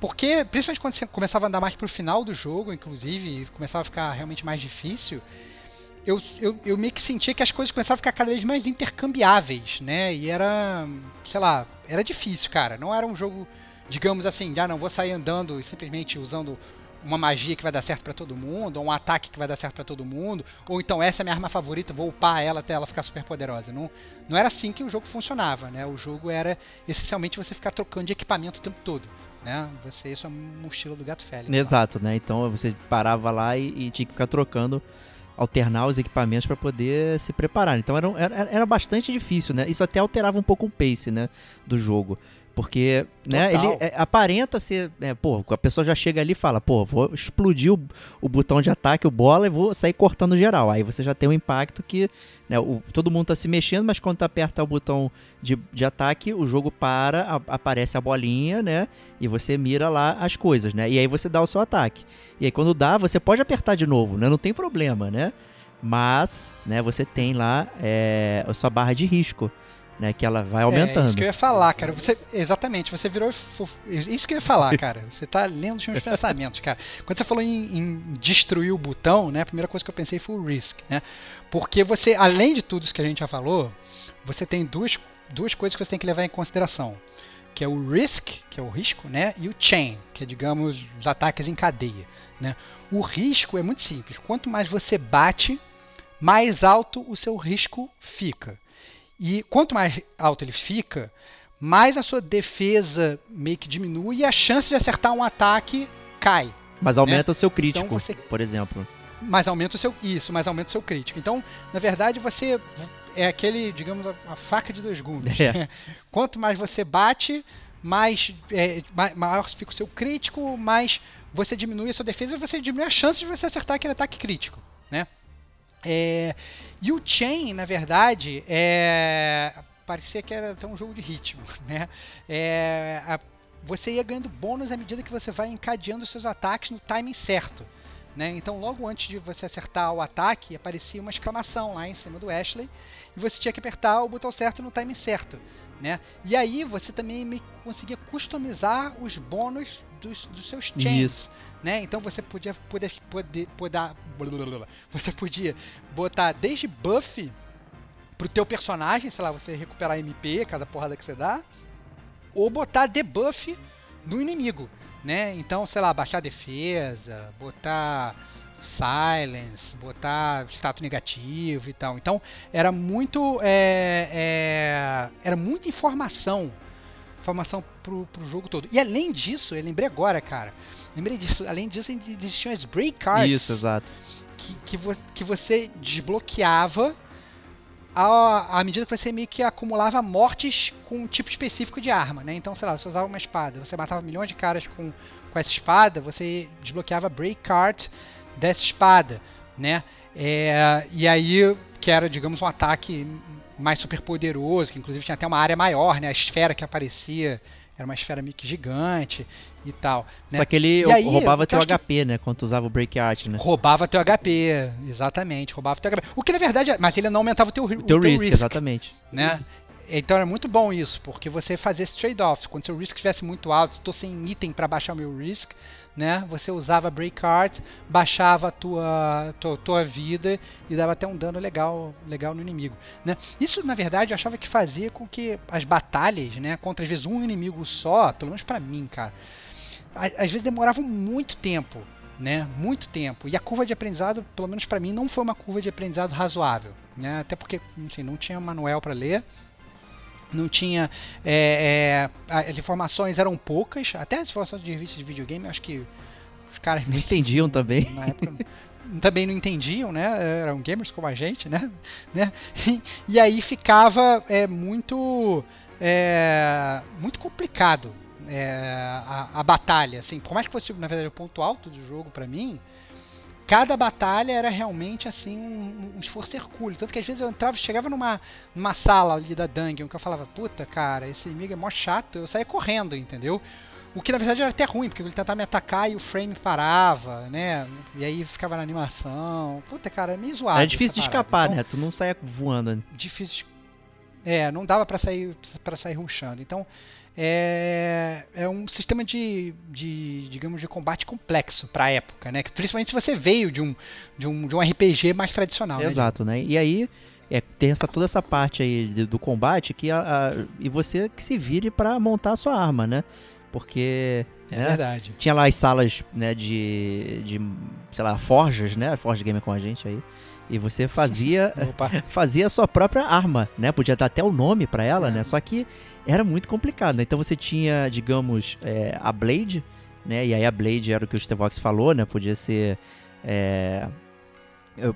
Porque, principalmente quando você começava a andar mais pro final do jogo, inclusive, e começava a ficar realmente mais difícil, eu, eu, eu meio que sentia que as coisas começavam a ficar cada vez mais intercambiáveis, né? E era, sei lá, era difícil, cara. Não era um jogo, digamos assim, ah, não vou sair andando e simplesmente usando uma magia que vai dar certo para todo mundo, ou um ataque que vai dar certo para todo mundo, ou então essa é a minha arma favorita, vou upar ela até ela ficar super poderosa. Não, não era assim que o jogo funcionava, né? O jogo era essencialmente você ficar trocando de equipamento o tempo todo. Né? Você, isso é um mochila do gato Félix. Exato, né? Então você parava lá e, e tinha que ficar trocando alternar os equipamentos para poder se preparar. Então era, era, era bastante difícil, né? Isso até alterava um pouco o pace, né, do jogo. Porque, né, ele é, aparenta ser, né, pô, a pessoa já chega ali e fala, pô, vou explodir o, o, botão de ataque, o bola, e vou sair cortando geral. Aí você já tem um impacto que, né, o, todo mundo tá se mexendo, mas quando tu aperta o botão de, de ataque, o jogo para, a, aparece a bolinha, né, e você mira lá as coisas, né, e aí você dá o seu ataque. E aí quando dá, você pode apertar de novo, né, não tem problema, né, mas, né, você tem lá é, a sua barra de risco né? Que ela vai aumentando. É isso que eu ia falar, cara. Você, exatamente, você virou. Isso que eu ia falar, cara. Você tá lendo os meus pensamentos, cara. Quando você falou em, em, destruir o botão, né? A primeira coisa que eu pensei foi o Risk, né? Porque você, além de tudo isso que a gente já falou, você tem duas, duas coisas que você tem que levar em consideração. Que é o Risk, que é o risco, né? E o Chain, que é, digamos, os ataques em cadeia. Né? O risco é muito simples. Quanto mais você bate, mais alto o seu risco fica. E quanto mais alto ele fica, mais a sua defesa meio que diminui e a chance de acertar um ataque cai. Mas né? aumenta né? o seu crítico, então você... por exemplo. Mas aumenta o seu. Isso, mas aumenta o seu crítico. Então, na verdade, você. É aquele, digamos, a, a faca de dois gumes. É. Quanto mais você bate, mais, é, maior fica o seu crítico, mais você diminui a sua defesa e você diminui a chance de você acertar aquele ataque crítico. É, e o Chain, na verdade, é, parecia que era até um jogo de ritmo. Né? É, a, você ia ganhando bônus à medida que você vai encadeando seus ataques no timing certo. Né? Então, logo antes de você acertar o ataque, aparecia uma exclamação lá em cima do Ashley e você tinha que apertar o botão certo no timing certo. Né? E aí você também conseguia customizar os bônus dos, dos seus chains. Né? Então você podia poder, poder, poder você podia botar desde buff pro teu personagem, sei lá, você recuperar MP cada porrada que você dá, ou botar debuff no inimigo, né? Então, sei lá, baixar defesa, botar silence, botar status negativo e tal. Então era muito é, é, era muita informação, informação pro, pro jogo todo. E além disso, eu lembrei agora, cara, lembrei disso. Além disso, existiam as break cards. Isso, exato. Que, que, vo, que você desbloqueava à, medida que você meio que acumulava mortes com um tipo específico de arma, né? Então, sei lá, você usava uma espada, você matava milhões de caras com, com essa espada, você desbloqueava break card dessa espada, né? É, e aí, que era, digamos, um ataque mais super poderoso, que inclusive tinha até uma área maior, né? A esfera que aparecia era uma esfera meio que gigante e tal. Né? Só que ele aí, roubava teu HP, que... né? Quando tu usava o Break Art, né? Roubava teu HP, exatamente. Roubava teu HP. O que na verdade, mas ele não aumentava o teu, o teu, o teu risk, risk, exatamente. Né? Então era muito bom isso, porque você fazia esse trade-off. Quando seu risk estivesse muito alto, estou sem item para baixar o meu risk, né? Você usava break art, baixava a tua, tua, tua vida e dava até um dano legal, legal no inimigo, né? Isso na verdade eu achava que fazia com que as batalhas, né, contra às vezes um inimigo só, pelo menos para mim, cara, às vezes demoravam muito tempo, né? Muito tempo. E a curva de aprendizado, pelo menos para mim, não foi uma curva de aprendizado razoável, né? Até porque, enfim, não tinha manual para ler não tinha. É, é, as informações eram poucas, até as informações de revistas de videogame, acho que os caras. Não entendiam também. Na época, também não entendiam, né? Eram gamers como a gente, né? né? E, e aí ficava é, muito. É, muito complicado é, a, a, batalha, assim, por mais que fosse na verdade o ponto alto do jogo para mim, cada batalha era realmente assim um, um, esforço hercúleo. Tanto que às vezes eu entrava, chegava numa, numa sala ali da dungeon que eu falava, puta cara, esse inimigo é mó chato, eu saía correndo, entendeu? O que na verdade era até ruim, porque ele tentava me atacar e o frame parava, né? E aí ficava na animação. Puta, cara, é meio zoado. É difícil de escapar, então, né? Tu não saia voando. Difícil de... É, não dava para sair para sair ruxando. Então, é, é um sistema de, de, digamos, de combate complexo para a época, né? Principalmente se você veio de um, de um, de um RPG mais tradicional. Exato, né? E aí é, tem essa, toda essa parte aí de, do combate que a, a, e você que se vire para montar a sua arma, né? Porque É né, verdade. tinha lá as salas né, de, de, sei lá, forjas, né? Forja Gamer com a gente aí. E você fazia fazia a sua própria arma, né? Podia dar até o nome pra ela, É. né? Só que era muito complicado, né? Então você tinha, digamos, é, a Blade, né? E aí a Blade era o que o Stevox falou, né? Podia ser é,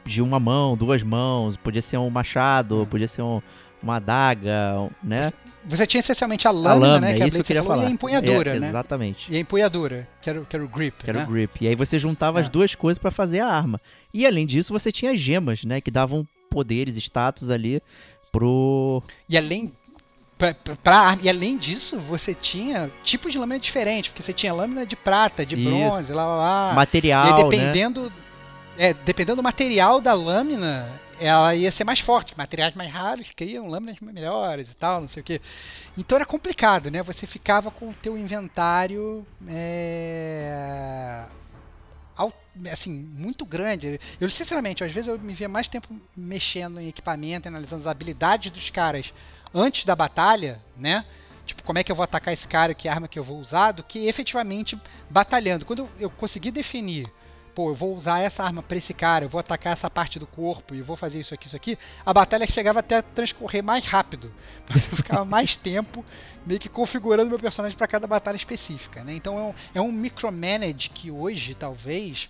de uma mão, duas mãos, podia ser um machado, Hum. podia ser um- uma adaga, né? Você tinha essencialmente a a lâmina, lâmina, né? Que é a isso que eu queria falou, falar. E a empunhadura, É, né? Exatamente. E a empunhadura, que era, o- que era o grip, Que era né? o grip. E aí você juntava as É. duas coisas pra fazer a arma. E além disso, você tinha as gemas, né? Que davam poderes, status ali pro. E além pra, pra- arma- e além disso, você tinha tipos de lâmina diferentes, porque você tinha lâmina de prata, de Isso. bronze, lá lá lá. material, e aí, né? dependendo é, dependendo do material da lâmina, ela ia ser mais forte. Materiais mais raros criam lâminas melhores e tal, não sei o que. Então era complicado, né? Você ficava com o teu inventário é, assim, muito grande. Eu, sinceramente, às vezes eu me via mais tempo mexendo em equipamento, analisando as habilidades dos caras antes da batalha, né? Tipo, como é que eu vou atacar esse cara, que arma que eu vou usar, do que efetivamente batalhando. Quando eu consegui definir, pô, eu vou usar essa arma pra esse cara, eu vou atacar essa parte do corpo e vou fazer isso aqui, isso aqui, a batalha chegava até a transcorrer mais rápido. Eu ficava mais tempo meio que configurando meu personagem para cada batalha específica, né? Então é um, é um micromanage que hoje, talvez,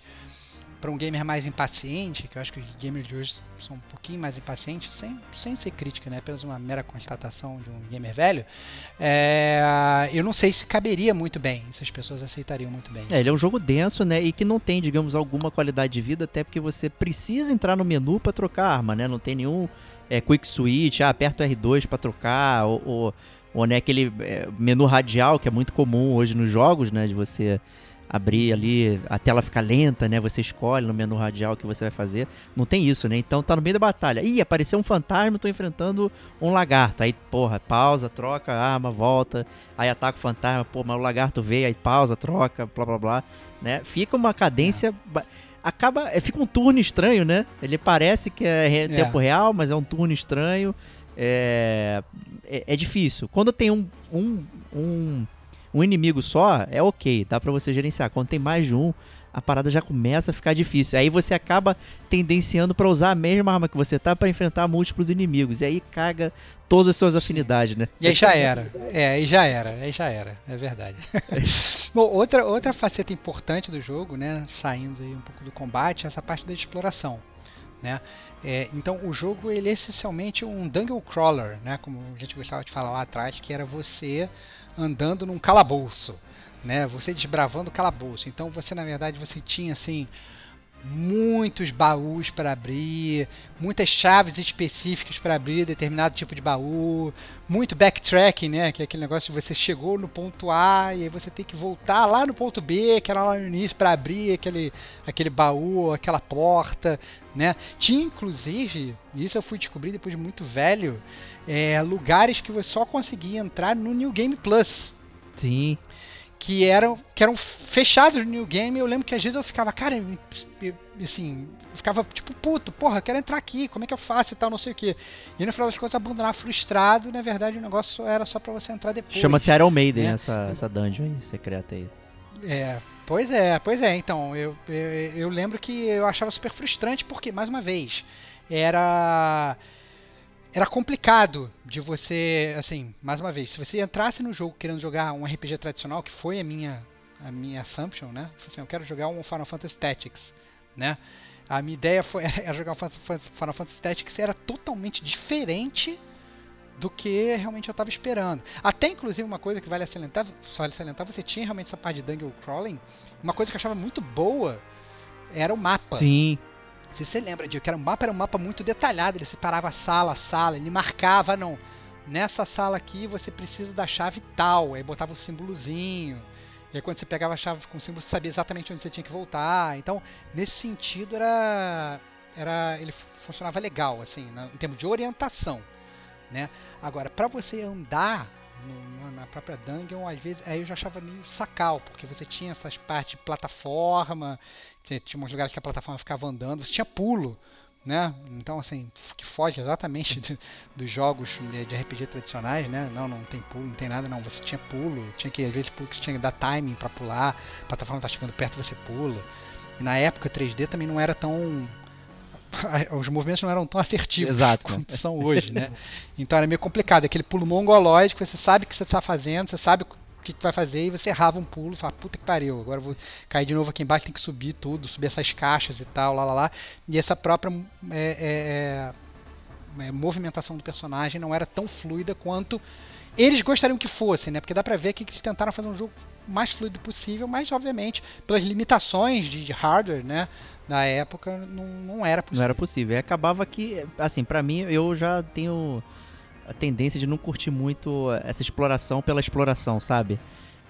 para um gamer mais impaciente, que eu acho que os gamers de hoje são um pouquinho mais impacientes, sem, sem ser crítica, né? apenas uma mera constatação de um gamer velho, é, eu não sei se caberia muito bem, se as pessoas aceitariam muito bem. É, ele é um jogo denso, né? E que não tem, digamos, alguma qualidade de vida, até porque você precisa entrar no menu pra trocar arma, né? Não tem nenhum é, quick switch, ah, aperta o R2 pra trocar, ou, ou, ou né, aquele é, menu radial que é muito comum hoje nos jogos, né? De você abrir ali, a tela fica lenta, né? Você escolhe no menu radial o que você vai fazer. Não tem isso, né? Então tá no meio da batalha. Ih, apareceu um fantasma, tô enfrentando um lagarto. Aí, porra, pausa, troca arma, volta. Aí ataca o fantasma, pô, mas o lagarto veio, aí pausa, troca, blá blá blá. Né? Fica uma cadência. ba- Acaba. é, Fica um turno estranho, né? Ele parece que é É. tempo real, mas é um turno estranho. É, é, é difícil. Quando tem um, um, um, um inimigo só, é ok, dá pra você gerenciar. Quando tem mais de um, a parada já começa a ficar difícil. Aí você acaba tendenciando pra usar a mesma arma que você tá pra enfrentar múltiplos inimigos. E aí caga todas as suas afinidades, né? E aí já era. É, aí já era, aí já era, é verdade. Bom, outra, outra faceta importante do jogo, né, saindo aí um pouco do combate, é essa parte da exploração. Né? É, então o jogo ele é essencialmente um dungeon crawler, né, como a gente gostava de falar lá atrás, que era você andando num calabouço, né, você desbravando o calabouço. Então você na verdade você tinha assim muitos baús para abrir, muitas chaves específicas para abrir determinado tipo de baú, muito backtracking, né? Que é aquele negócio de você chegou no ponto A e aí você tem que voltar lá no ponto B, que era lá no início, para abrir aquele, aquele baú, aquela porta, né? Tinha inclusive, isso eu fui descobrir depois de muito velho, é, lugares que você só conseguia entrar no New Game Plus Sim. Que eram, que eram fechados no New Game. Eu lembro que às vezes eu ficava, cara, eu- assim, eu ficava tipo, puto, porra, eu quero entrar aqui, como é que eu faço e tal, não sei o que. E no final das contas, abandonar frustrado, na verdade o negócio era só pra você entrar depois. Chama-se Iron Maiden, né? essa, essa dungeon secreta aí. É, pois é, pois é. Então, eu, eu, eu lembro que eu achava super frustrante porque, mais uma vez, era era complicado de você, assim, mais uma vez, se você entrasse no jogo querendo jogar um RPG tradicional, que foi a minha a minha assumption, né? Assim, eu quero jogar um Final Fantasy Tactics, né? A minha ideia foi era jogar um Final Fantasy Tactics era totalmente diferente do que realmente eu estava esperando. Até inclusive uma coisa que vale salientar, vale salientar, você tinha realmente essa parte de dungeon crawling. Uma coisa que eu achava muito boa era o mapa. Sim. Se você lembra de que era um mapa, era um mapa muito detalhado, ele separava sala a sala, ele marcava, não, nessa sala aqui você precisa da chave tal, aí botava o símbolozinho. E aí quando você pegava a chave com o símbolo, você sabia exatamente onde você tinha que voltar. Então, nesse sentido era era ele funcionava legal assim, na- em termos de orientação, né? Agora, para você andar no- na própria dungeon, às vezes, aí eu já achava meio sacal, porque você tinha essas partes de plataforma, tinha, tinha uns lugares que a plataforma ficava andando, você tinha pulo, né? Então, assim, que foge exatamente do- dos jogos de, RPG tradicionais, né? Não, não tem pulo, não tem nada, não. Você tinha pulo, tinha que, às vezes, pulo que você tinha que dar timing pra pular, a plataforma tá chegando perto, você pula. E na época, 3D também não era tão. Os movimentos não eram tão assertivos Exato, quanto são hoje, né? Então era meio complicado. Aquele pulo mongolóide que você sabe o que você está fazendo, você sabe que que vai fazer e você errava um pulo, fala, puta que pariu, agora vou cair de novo aqui embaixo, tem que subir tudo, subir essas caixas e tal, lá lá lá. E essa própria é, é, é, é, movimentação do personagem não era tão fluida quanto eles gostariam que fosse, né? Porque dá pra ver que eles tentaram fazer um jogo mais fluido possível, mas obviamente, pelas limitações de hardware, né? Da época, não, não era possível. Não era possível. E acabava que, assim, pra mim, eu já tenho a tendência de não curtir muito essa exploração pela exploração, sabe?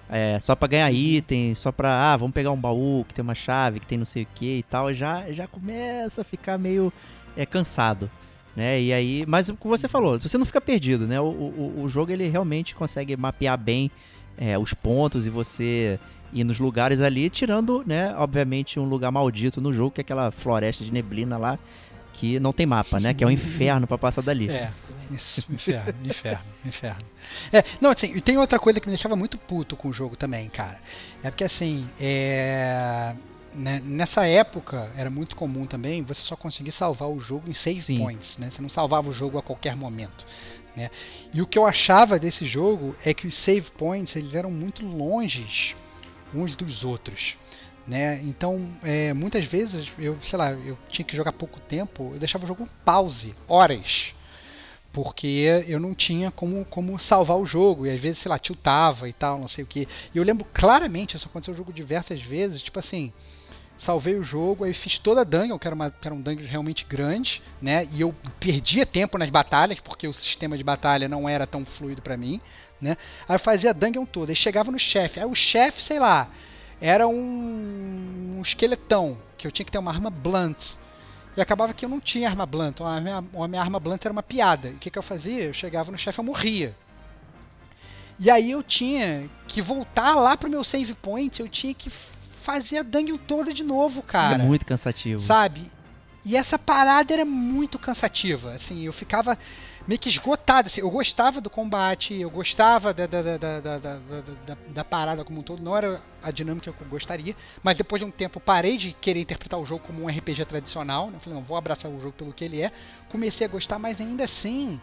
É, só pra ganhar item, só pra, ah, vamos pegar um baú que tem uma chave, que tem não sei o que e tal, já, já começa a ficar meio é, cansado, né? E aí, mas o que você falou, você não fica perdido, né? O, o, o jogo ele realmente consegue mapear bem é, os pontos e você ir nos lugares ali, tirando, né, obviamente, um lugar maldito no jogo, que é aquela floresta de neblina lá, que não tem mapa, né? Que é um inferno pra passar dali. É, isso, inferno, inferno, inferno. É, não, assim, e tem outra coisa que me deixava muito puto com o jogo também, cara. É porque assim, é. né, nessa época era muito comum também você só conseguir salvar o jogo em save Sim. points, né? Você não salvava o jogo a qualquer momento. Né? E o que eu achava desse jogo é que os save points eles eram muito longes uns dos outros. Né? Então, é, muitas vezes, eu, sei lá, eu tinha que jogar pouco tempo, eu deixava o jogo pause, horas, porque eu não tinha como, como salvar o jogo, e às vezes, sei lá, tiltava e tal, não sei o que. E eu lembro claramente, isso aconteceu no jogo diversas vezes, tipo assim, salvei o jogo, aí fiz toda a dungeon, que era, uma, que era um dungeon realmente grande, né? E eu perdia tempo nas batalhas, porque o sistema de batalha não era tão fluido pra mim, né? Aí eu fazia a dungeon toda, aí chegava no chefe, aí o chefe, sei lá, era um, um esqueletão, que eu tinha que ter uma arma blunt. E acabava que eu não tinha arma blunt, a minha, a minha arma blunt era uma piada. E o que, que eu fazia? Eu chegava no chefe, eu morria. E aí eu tinha que voltar lá pro meu save point, eu tinha que fazer a dungeon toda de novo, cara. é muito cansativo. Sabe? E essa parada era muito cansativa. Assim, eu ficava meio que esgotado. Assim, eu gostava do combate, eu gostava da, da, da, da, da, da, da- da parada como um todo. Não era a dinâmica que eu gostaria. Mas depois de um tempo parei de querer interpretar o jogo como um RPG tradicional. Né? Falei, não, vou abraçar o jogo pelo que ele é. Comecei a gostar, mas ainda assim,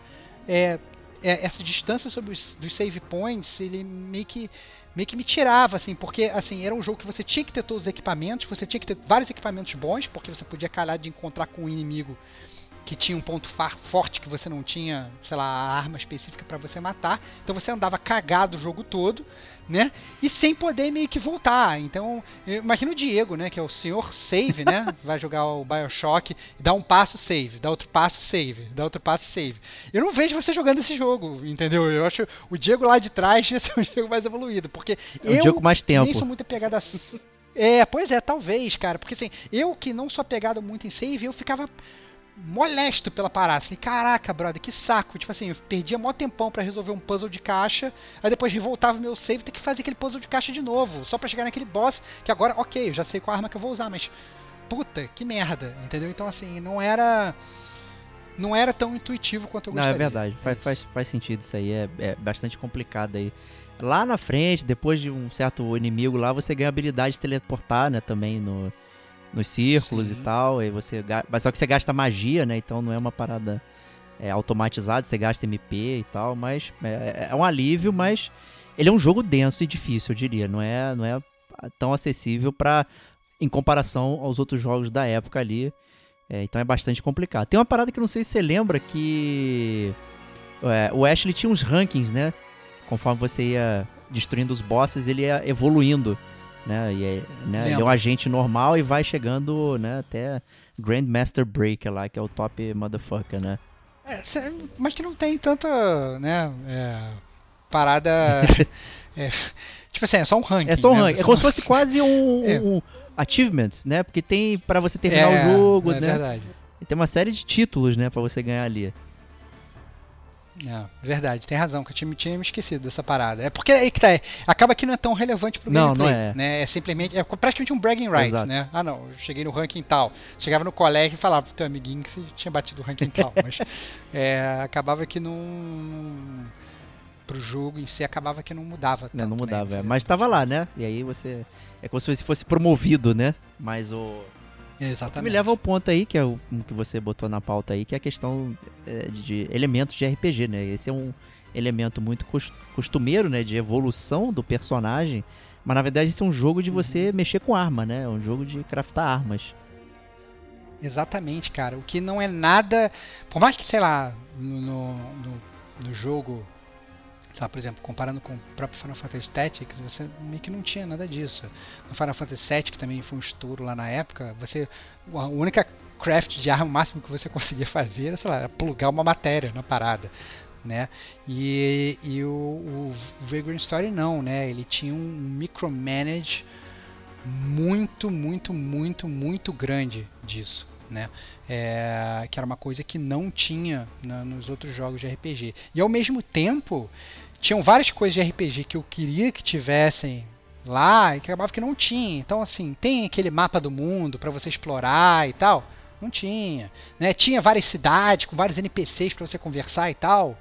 é, é, essa distância sobre os dos save points, ele meio que meio que me tirava, assim, porque assim, era um jogo que você tinha que ter todos os equipamentos, você tinha que ter vários equipamentos bons, porque você podia calhar de encontrar com um inimigo que tinha um ponto forte que você não tinha, sei lá, a arma específica pra você matar. Então você andava cagado o jogo todo, né? E sem poder meio que voltar. Então, eu imagina o Diego, né, que é o senhor save, né? Vai jogar o BioShock, dá um passo save, dá outro passo save, dá outro passo save. Eu não vejo você jogando esse jogo, entendeu? Eu acho o Diego lá de trás ia ser o Diego mais evoluído, porque É um eu com mais nem tempo. sou muito apegado a. É, pois é, talvez, cara. Porque assim, eu que não sou apegado muito em save, eu ficava molesto pela parada. Falei, caraca, brother, que saco. Tipo assim, eu perdia mó tempão pra resolver um puzzle de caixa, aí depois voltava meu save e ter que fazer aquele puzzle de caixa de novo, só pra chegar naquele boss, que agora, ok, eu já sei qual arma que eu vou usar, mas puta, que merda, entendeu? Então assim, não era não era tão intuitivo quanto eu Não, é gostaria. verdade. Faz, isso. faz, faz sentido isso aí. É, é bastante complicado aí. Lá na frente, depois de um certo inimigo lá, você ganha a habilidade de teleportar, né? Também no, nos círculos Sim. e tal. Aí você Mas só que você gasta magia, né? Então não é uma parada é, automatizada, você gasta MP e tal. Mas é, é um alívio, mas ele é um jogo denso e difícil, eu diria. Não é, não é tão acessível para em comparação aos outros jogos da época ali. É, então é bastante complicado. Tem uma parada que não sei se você lembra que é, o Ashley tinha uns rankings, né? Conforme você ia destruindo os bosses, ele ia evoluindo, né? E é, né? Ele é um agente normal e vai chegando, né? Até Grandmaster Breaker lá, que é o top motherfucker, né? É, mas que não tem tanta, né, é, parada, é, tipo assim, é só um ranking. É só um né? ranking. É como se fosse quase um, É. um achievements, né? Porque tem pra você terminar É, o jogo, é né? verdade. E tem uma série de títulos, né, Pra você ganhar ali. É, verdade, tem razão, que eu tinha, tinha me esquecido dessa parada. É porque aí que tá, é, acaba que não é tão relevante pro Não, gameplay, não é. né? É simplesmente, é praticamente um bragging rights, né? Ah não, eu cheguei no ranking tal. Chegava no colégio e falava pro teu amiguinho que você tinha batido o ranking tal, mas é, acabava que não... Pro jogo em si, acabava que não mudava tanto, Né, não mudava, né? é. mas tava lá, né? E aí você. É como se você fosse promovido, né? Mas o. Exatamente. me leva ao ponto aí, que é o que você botou na pauta aí, que é a questão é, de, de elementos de RPG, né? Esse é um elemento muito cos- costumeiro, né? De evolução do personagem. Mas na verdade esse é um jogo de você mexer com arma, né? É um jogo de craftar armas. Exatamente, cara. O que não é nada. Por mais que, sei lá, no, no, no- jogo, lá, por exemplo, comparando com o próprio Final Fantasy Tactics, você meio que não tinha nada disso. No Final Fantasy VII, que também foi um estouro lá na época, você. A única craft de arma máximo que você conseguia fazer era, sei lá, era plugar uma matéria na parada. Né? E, e o, o Vagrant Story não, né? Ele tinha um micromanage muito, muito, muito, muito grande disso, né? É, que era uma coisa que não tinha nos outros jogos de RPG. E ao mesmo tempo, tinham várias coisas de RPG que eu queria que tivessem lá e que acabava que não tinha. Então, assim, tem aquele mapa do mundo para você explorar e tal. Não tinha. Né? Tinha várias cidades com vários NPCs para você conversar e tal.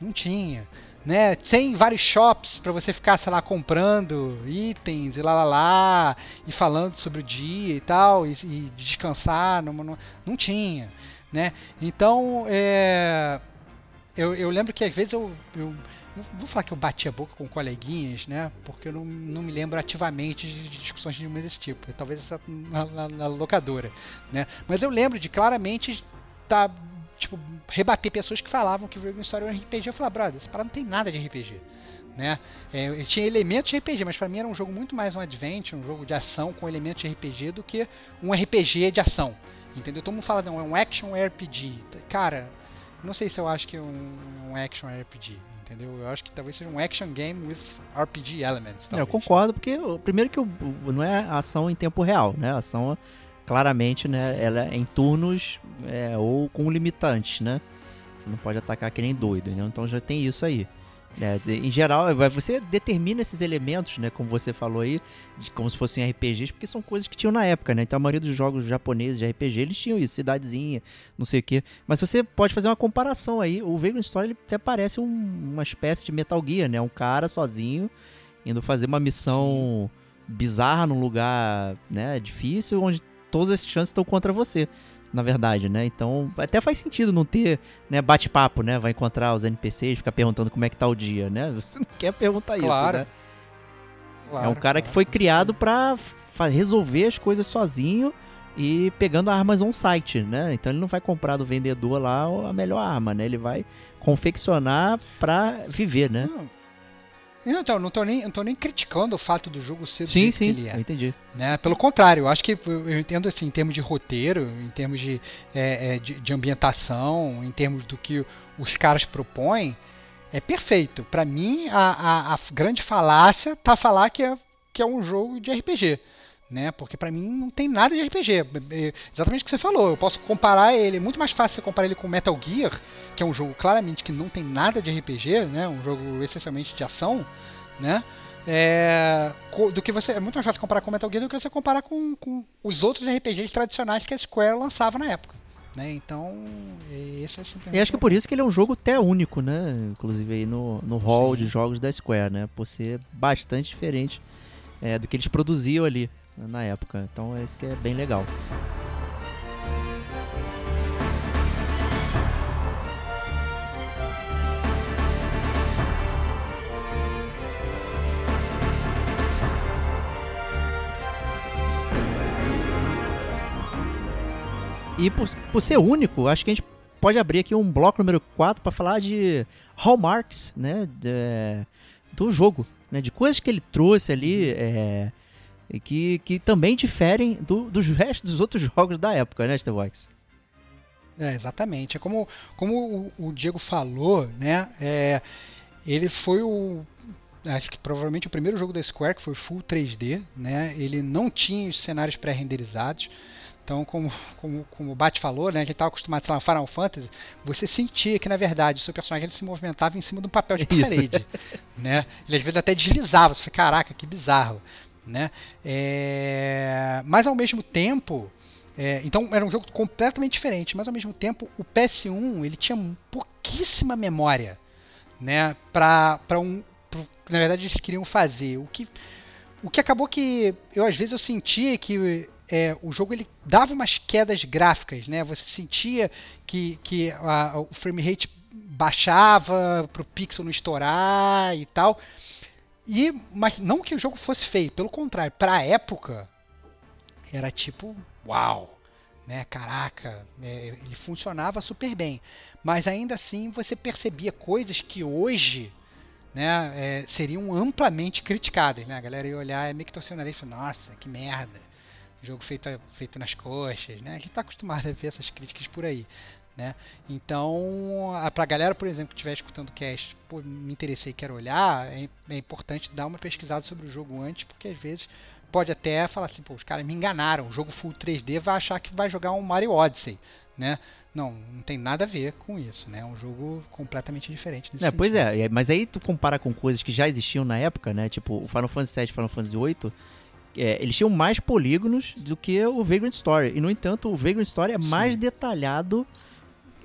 Não tinha. Né? Tem vários shops para você ficar, sei lá, comprando itens e lá lá lá, e falando sobre o dia e tal, e, e descansar, não, não, não tinha, né? Então, é, eu, eu lembro que às vezes eu, eu vou falar que eu bati a boca com coleguinhas, né? Porque eu não, não me lembro ativamente de discussões de desse tipo, talvez essa na, na- na locadora, né? Mas eu lembro de claramente tá tipo, rebater pessoas que falavam que Vagrant Story era um RPG. Eu falava, brother, essa parada não tem nada de RPG. Né? É, tinha elementos de RPG, mas pra mim era um jogo muito mais um adventure, um jogo de ação com elementos de RPG do que um RPG de ação. Entendeu? Todo mundo fala, não, é um action RPG. Cara, não sei se eu acho que é um, um action RPG. Entendeu? Eu acho que talvez seja um action game with RPG elements. É, eu talvez. concordo, porque primeiro que o- não é ação em tempo real, né? A ação, claramente, né? Ela é em turnos é, ou com limitantes, né? Você não pode atacar que nem doido, né? Então já tem isso aí. Né? Em geral, vai- você determina esses elementos, né? Como você falou aí, de- como se fossem RPGs, porque são coisas que tinham na época, né? Então a maioria dos jogos japoneses de RPG, eles tinham isso, cidadezinha, não sei o quê. Mas você pode fazer uma comparação aí. O Vagrant Story ele até parece um- uma espécie de Metal Gear, né? Um cara sozinho indo fazer uma missão bizarra num lugar, né, difícil, onde todas as chances estão contra você, na verdade, né? Então, até faz sentido não ter, né, bate-papo, né? Vai encontrar os NPCs, ficar perguntando como é que tá o dia, né? Você não quer perguntar Claro. isso, né? Claro, é um cara que claro, foi com criado pra fa- resolver as coisas sozinho e pegando armas on-site, né? Então ele não vai comprar do vendedor lá a melhor arma, né? Ele vai confeccionar pra viver, né? Não, então, não tô nem, não tô nem criticando o fato do jogo ser do Sim, jeito sim, que ele é. eu entendi. né? Pelo contrário, eu acho que eu entendo assim, em termos de roteiro, em termos de, é, é, de, de ambientação, em termos do que os caras propõem, é perfeito. Pra mim, a, a, a grande falácia tá falar que é, que é um jogo de RPG. Né? Porque pra mim não tem nada de RPG. É Exatamente o que você falou. Eu posso comparar ele. É muito mais fácil você comparar ele com Metal Gear, que é um jogo claramente que não tem nada de RPG, né? Um jogo essencialmente de ação, né? É, do que você é muito mais fácil comparar com Metal Gear do que você comparar com, com os outros RPGs tradicionais que a Square lançava na época, né? Então, esse é simplesmente E acho que por isso que ele é um jogo até único, né? Inclusive aí no, no hall Sim. de jogos da Square, né? Por ser bastante diferente é, do que eles produziam ali na época. Então é isso que é bem legal. E por, por ser único, acho que a gente pode abrir aqui um bloco número 4 para falar de hallmarks, né, de- do jogo, né, de coisas que ele trouxe ali, é, e que, que também diferem do- dos restos dos outros jogos da época, né, Stevox? É, exatamente. É como, como o, o Diego falou, né? É, ele foi o. Acho que provavelmente o primeiro jogo da Square que foi full 3D, né? Ele não tinha os cenários pré-renderizados, Então, como, como, como o Bat falou, né, a gente estava acostumado a Final Fantasy, você sentia que, na verdade, o seu personagem ele se movimentava em cima de um papel de Isso. parede. né? Ele às vezes até deslizava, você fica, caraca, que bizarro. Né? É... Mas ao mesmo tempo, é, então era um jogo completamente diferente, mas ao mesmo tempo o PS1 ele tinha pouquíssima memória, né, para um, na verdade eles queriam fazer. O que, o que acabou que eu às vezes eu sentia que é, o jogo ele dava umas quedas gráficas, né? Você sentia que, que a, o frame rate baixava para o pixel não estourar e tal. E, mas não que o jogo fosse feio, pelo contrário, para a época era tipo, uau, né? Caraca, é, ele funcionava super bem. Mas ainda assim você percebia coisas que hoje né, é, seriam amplamente criticadas. Né? A galera ia olhar e meio que torcer o nariz e falar, nossa, que merda. Jogo feito, feito nas coxas, né? A gente está acostumado a ver essas críticas por aí. Né? Então, para a galera, por exemplo, que estiver escutando o cast, pô, me interessei e quero olhar, é, é, importante dar uma pesquisada sobre o jogo antes, porque às vezes pode até falar assim, pô, os caras me enganaram, o jogo Full 3D vai achar que vai jogar um Mario Odyssey, né? Não, não tem nada a ver com isso, né? É um jogo completamente diferente. É, pois é, mas aí tu compara com coisas que já existiam na época, né? Tipo, o Final Fantasy VII e Final Fantasy VIII, é, eles tinham mais polígonos do que o Vagrant Story. E, no entanto, o Vagrant Story é Sim. mais detalhado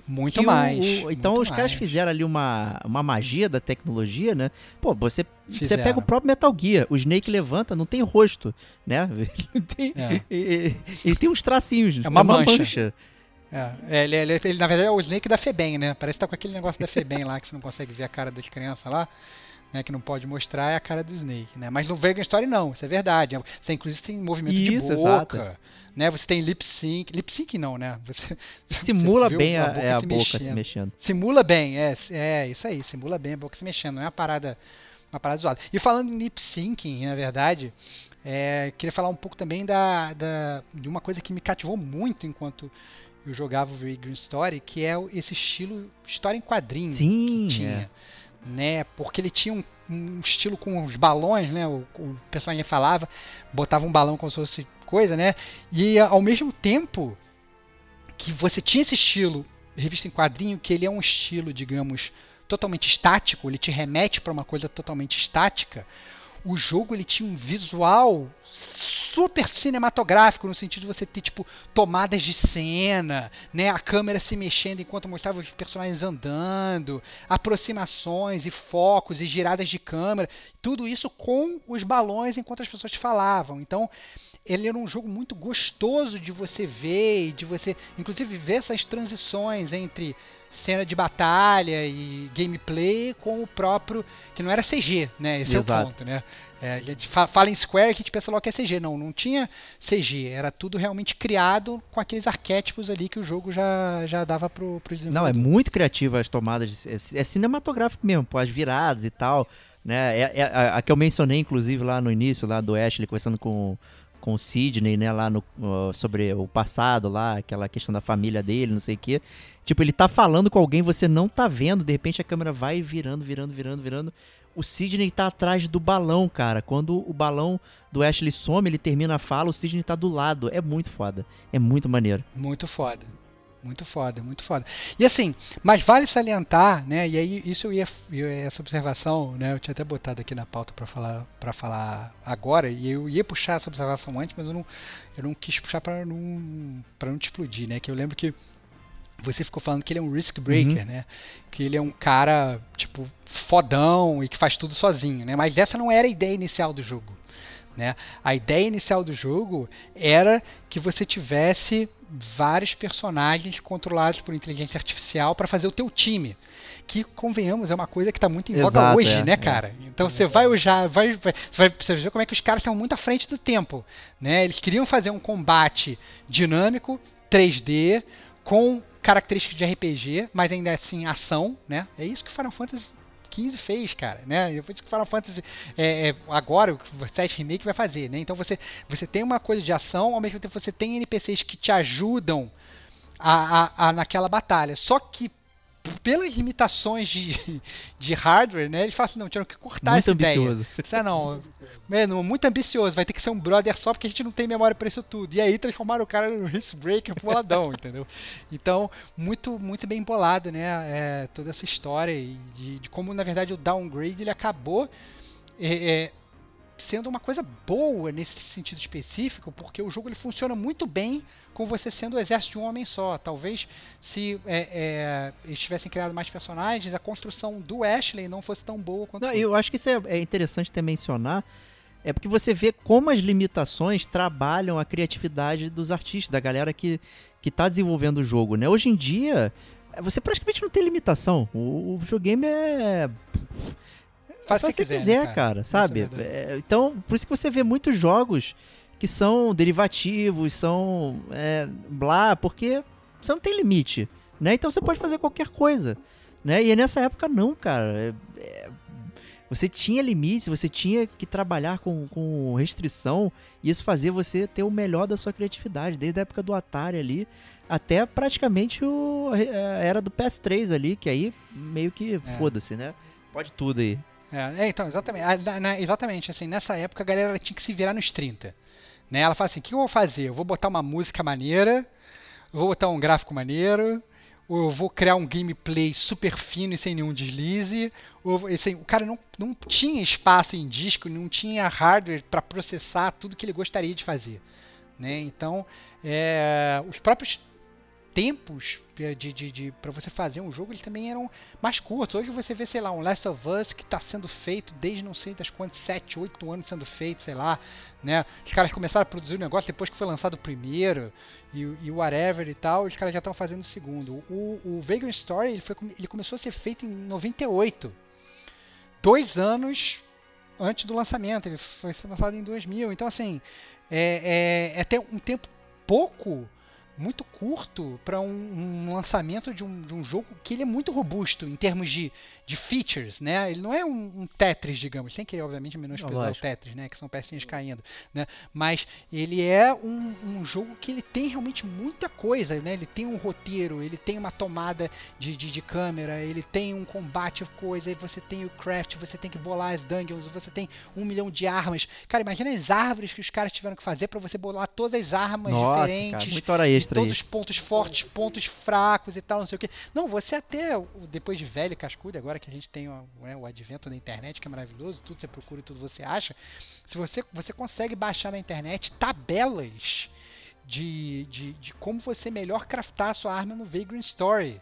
muito mais. O, o, então muito os caras mais. fizeram ali uma, uma magia da tecnologia, né? Pô, você, você pega o próprio Metal Gear, o Snake levanta, não tem rosto, né? Ele tem, É. ele, ele tem uns tracinhos. É uma mancha. mancha. É, é, ele, ele- ele, na verdade é o Snake da Febem, né? Parece que tá com aquele negócio da Febem lá que você não consegue ver a cara das crianças lá, né? Que não pode mostrar é a cara do Snake, né? Mas no Vagrant Story não, isso é verdade. Você inclusive tem movimento Isso, de exato. Né? Você tem lip sync, lip sync não, né? Você Simula você bem a, boca é a se boca se mexendo. mexendo. Simula bem, é, é isso aí, simula bem a boca se mexendo, não é uma parada, uma parada zoada. E falando em lip syncing, na verdade, é, queria falar um pouco também da, da, de uma coisa que me cativou muito enquanto eu jogava o Vagrant Story, que é esse estilo história em quadrinhos Sim, que tinha, é. né? Porque ele tinha um, um estilo com os balões, né? O, o personagem falava, botava um balão como se fosse coisa, né? E ao mesmo tempo que você tinha esse estilo revista em quadrinho, que ele é um estilo, digamos, totalmente estático, ele te remete para uma coisa totalmente estática. O jogo ele tinha um visual super cinematográfico no sentido de você ter tipo tomadas de cena, né, a câmera se mexendo enquanto mostrava os personagens andando, aproximações e focos e giradas de câmera, tudo isso com os balões enquanto as pessoas falavam. Então, ele era um jogo muito gostoso de você ver e de você, inclusive, ver essas transições entre cena de batalha e gameplay com o próprio, que não era CG, né? Esse é Exato. o ponto, né? É, a gente fa- fala em Square, a gente pensa logo que é CG. Não, não tinha CG. Era tudo realmente criado com aqueles arquétipos ali que o jogo já, já dava pro, pro Não, é muito criativa as tomadas. de- É, é cinematográfico mesmo, pô, as viradas e tal. Né? É, é a, a que eu mencionei, inclusive, lá no início, lá do Ashley, conversando com, com o Sidney, né, lá no, sobre o passado lá, aquela questão da família dele, não sei o quê. Tipo, ele tá falando com alguém, você não tá vendo, de repente a câmera vai virando, virando, virando, virando. O Sidney tá atrás do balão, cara. Quando o balão do Ashley some, ele termina a fala, o Sidney tá do lado. É muito foda. É muito maneiro. Muito foda. Muito foda, muito foda. E assim, mas vale salientar, né? E aí isso eu ia, essa observação, né? Eu tinha até botado aqui na pauta para falar para falar agora e eu ia puxar essa observação antes, mas eu não eu não quis puxar para não para não te explodir, né? Que eu lembro que você ficou falando que ele é um risk breaker, né? Que ele é um cara tipo fodão e que faz tudo sozinho, né? Mas essa não era a ideia inicial do jogo. Né? A ideia inicial do jogo era que você tivesse vários personagens controlados por inteligência artificial para fazer o teu time. Que, convenhamos, é uma coisa que está muito em voga Exato, hoje, é, né, é. cara? Então você vai usar, vai, vai, você vai você vai ver como é que os caras estão muito à frente do tempo. Né? Eles queriam fazer um combate dinâmico, 3D, com características de RPG, mas ainda assim ação, né? É isso que Final Fantasy 15 fez, cara, né? Foi isso que Final Fantasy é, é, agora o 7 Remake vai fazer, né? Então você, você tem uma coisa de ação, ao mesmo tempo você tem NPCs que te ajudam a, a- a- naquela batalha. Só que pelas limitações de, de hardware, né? Eles falam assim, não, tinham que cortar Muito essa ambicioso. ideia. Isso não, mano, muito ambicioso, vai ter que ser um brother só porque a gente não tem memória para isso tudo. E aí transformaram o cara no Riskbreaker boladão, entendeu? Então, muito muito bem bolado, né? É, toda essa história de, de, como, na verdade, o downgrade ele acabou é, é, sendo uma coisa boa nesse sentido específico, porque o jogo ele funciona muito bem com você sendo o exército de um homem só. Talvez se é, é, eles tivessem criado mais personagens, a construção do Ashley não fosse tão boa quanto. Não, eu acho que isso é, é interessante ter mencionar. É porque você vê como as limitações trabalham a criatividade dos artistas, da galera que, que tá desenvolvendo o jogo, né? Hoje em dia, você praticamente não tem limitação. O, o videogame é Faz você quiser, quiser né, cara? cara? sabe? É, então, por isso que você vê muitos jogos que são derivativos, são é, blá, porque você não tem limite, né? Então você pode fazer qualquer coisa, né? E nessa época não, cara. É, é, você tinha limites, você tinha que trabalhar com, com restrição e isso fazia você ter o melhor da sua criatividade, desde a época do Atari ali até praticamente o, a era do PS3 ali, que aí meio que É. foda-se, né? Pode tudo aí. É, é, então, exatamente. Na- exatamente, assim, nessa época a galera tinha que se virar nos 30. Né? Ela fala assim, o que eu vou fazer? Eu vou botar uma música maneira, vou botar um gráfico maneiro, ou eu vou criar um gameplay super fino e sem nenhum deslize. Ou, assim, o cara não, não tinha espaço em disco, não tinha hardware para processar tudo que ele gostaria de fazer. Né? Então, é, os próprios tempos de, de, de, para você fazer um jogo, eles também eram mais curtos. Hoje você vê, sei lá, um Last of Us que está sendo feito desde não sei das quantas, 7, 8 anos sendo feito, sei lá, né? Os caras começaram a produzir o negócio depois que foi lançado o primeiro e, e whatever e tal, os caras já estão fazendo o segundo. O, o Vagrant Story, ele, foi, ele começou a ser feito em 98. Dois anos antes do lançamento, ele foi lançado em 2000. Então, assim, é, é, é até um tempo pouco muito curto para um, um, lançamento de um, de um, jogo que ele é muito robusto em termos de, de features, né? Ele não é um, um Tetris, digamos, sem querer, obviamente, menosprezar o Tetris, né? Que são pecinhas caindo, né? Mas ele é um, um, jogo que ele tem realmente muita coisa, né? Ele tem um roteiro, ele tem uma tomada de, de, de câmera, ele tem um combate coisa, você tem o craft, você tem que bolar as dungeons, você tem um milhão de armas. Cara, imagina as árvores que os caras tiveram que fazer para você bolar todas as armas Nossa, diferentes. Cara, muita hora extra todos aí. os pontos fortes, pontos fracos e tal, não sei o que. Não, você até, depois de velho cascudo, agora que a gente tem o, né, o advento da internet, que é maravilhoso, tudo você procura e tudo você acha. Se você, você consegue baixar na internet tabelas de, de, de como você melhor craftar a sua arma no Vagrant Story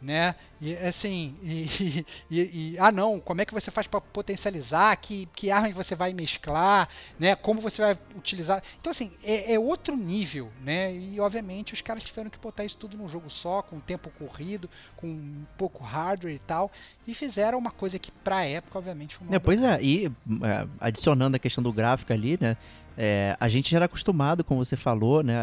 né? E assim, e, e, e, ah não, como é que você faz para potencializar? Que, que arma você vai mesclar, né? Como você vai utilizar? Então assim, é, é, outro nível, né? E obviamente os caras tiveram que botar isso tudo num jogo só, com tempo corrido, com pouco hardware e tal, e fizeram uma coisa que pra época, obviamente, foi uma é, Pois é, e é, adicionando a questão do gráfico ali, né? É, a gente já era acostumado, como você falou, né,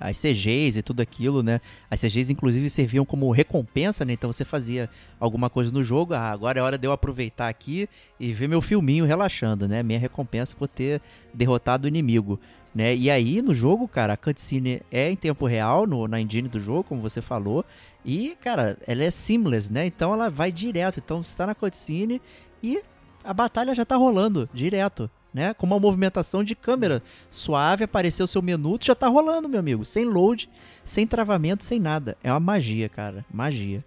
as CGs e tudo aquilo, né, as CGs inclusive serviam como recompensa, né, então você fazia alguma coisa no jogo, ah, agora é hora de eu aproveitar aqui e ver meu filminho relaxando, né, minha recompensa por ter derrotado o inimigo, né, e aí no jogo, cara, a cutscene é em tempo real, no, na engine do jogo, como você falou, e, cara, ela é seamless, né, então ela vai direto, então você tá na cutscene e a batalha já tá rolando direto, né? Com uma movimentação de câmera suave, apareceu o seu menu, já tá rolando, meu amigo. Sem load, sem travamento, sem nada. É uma magia, cara. Magia.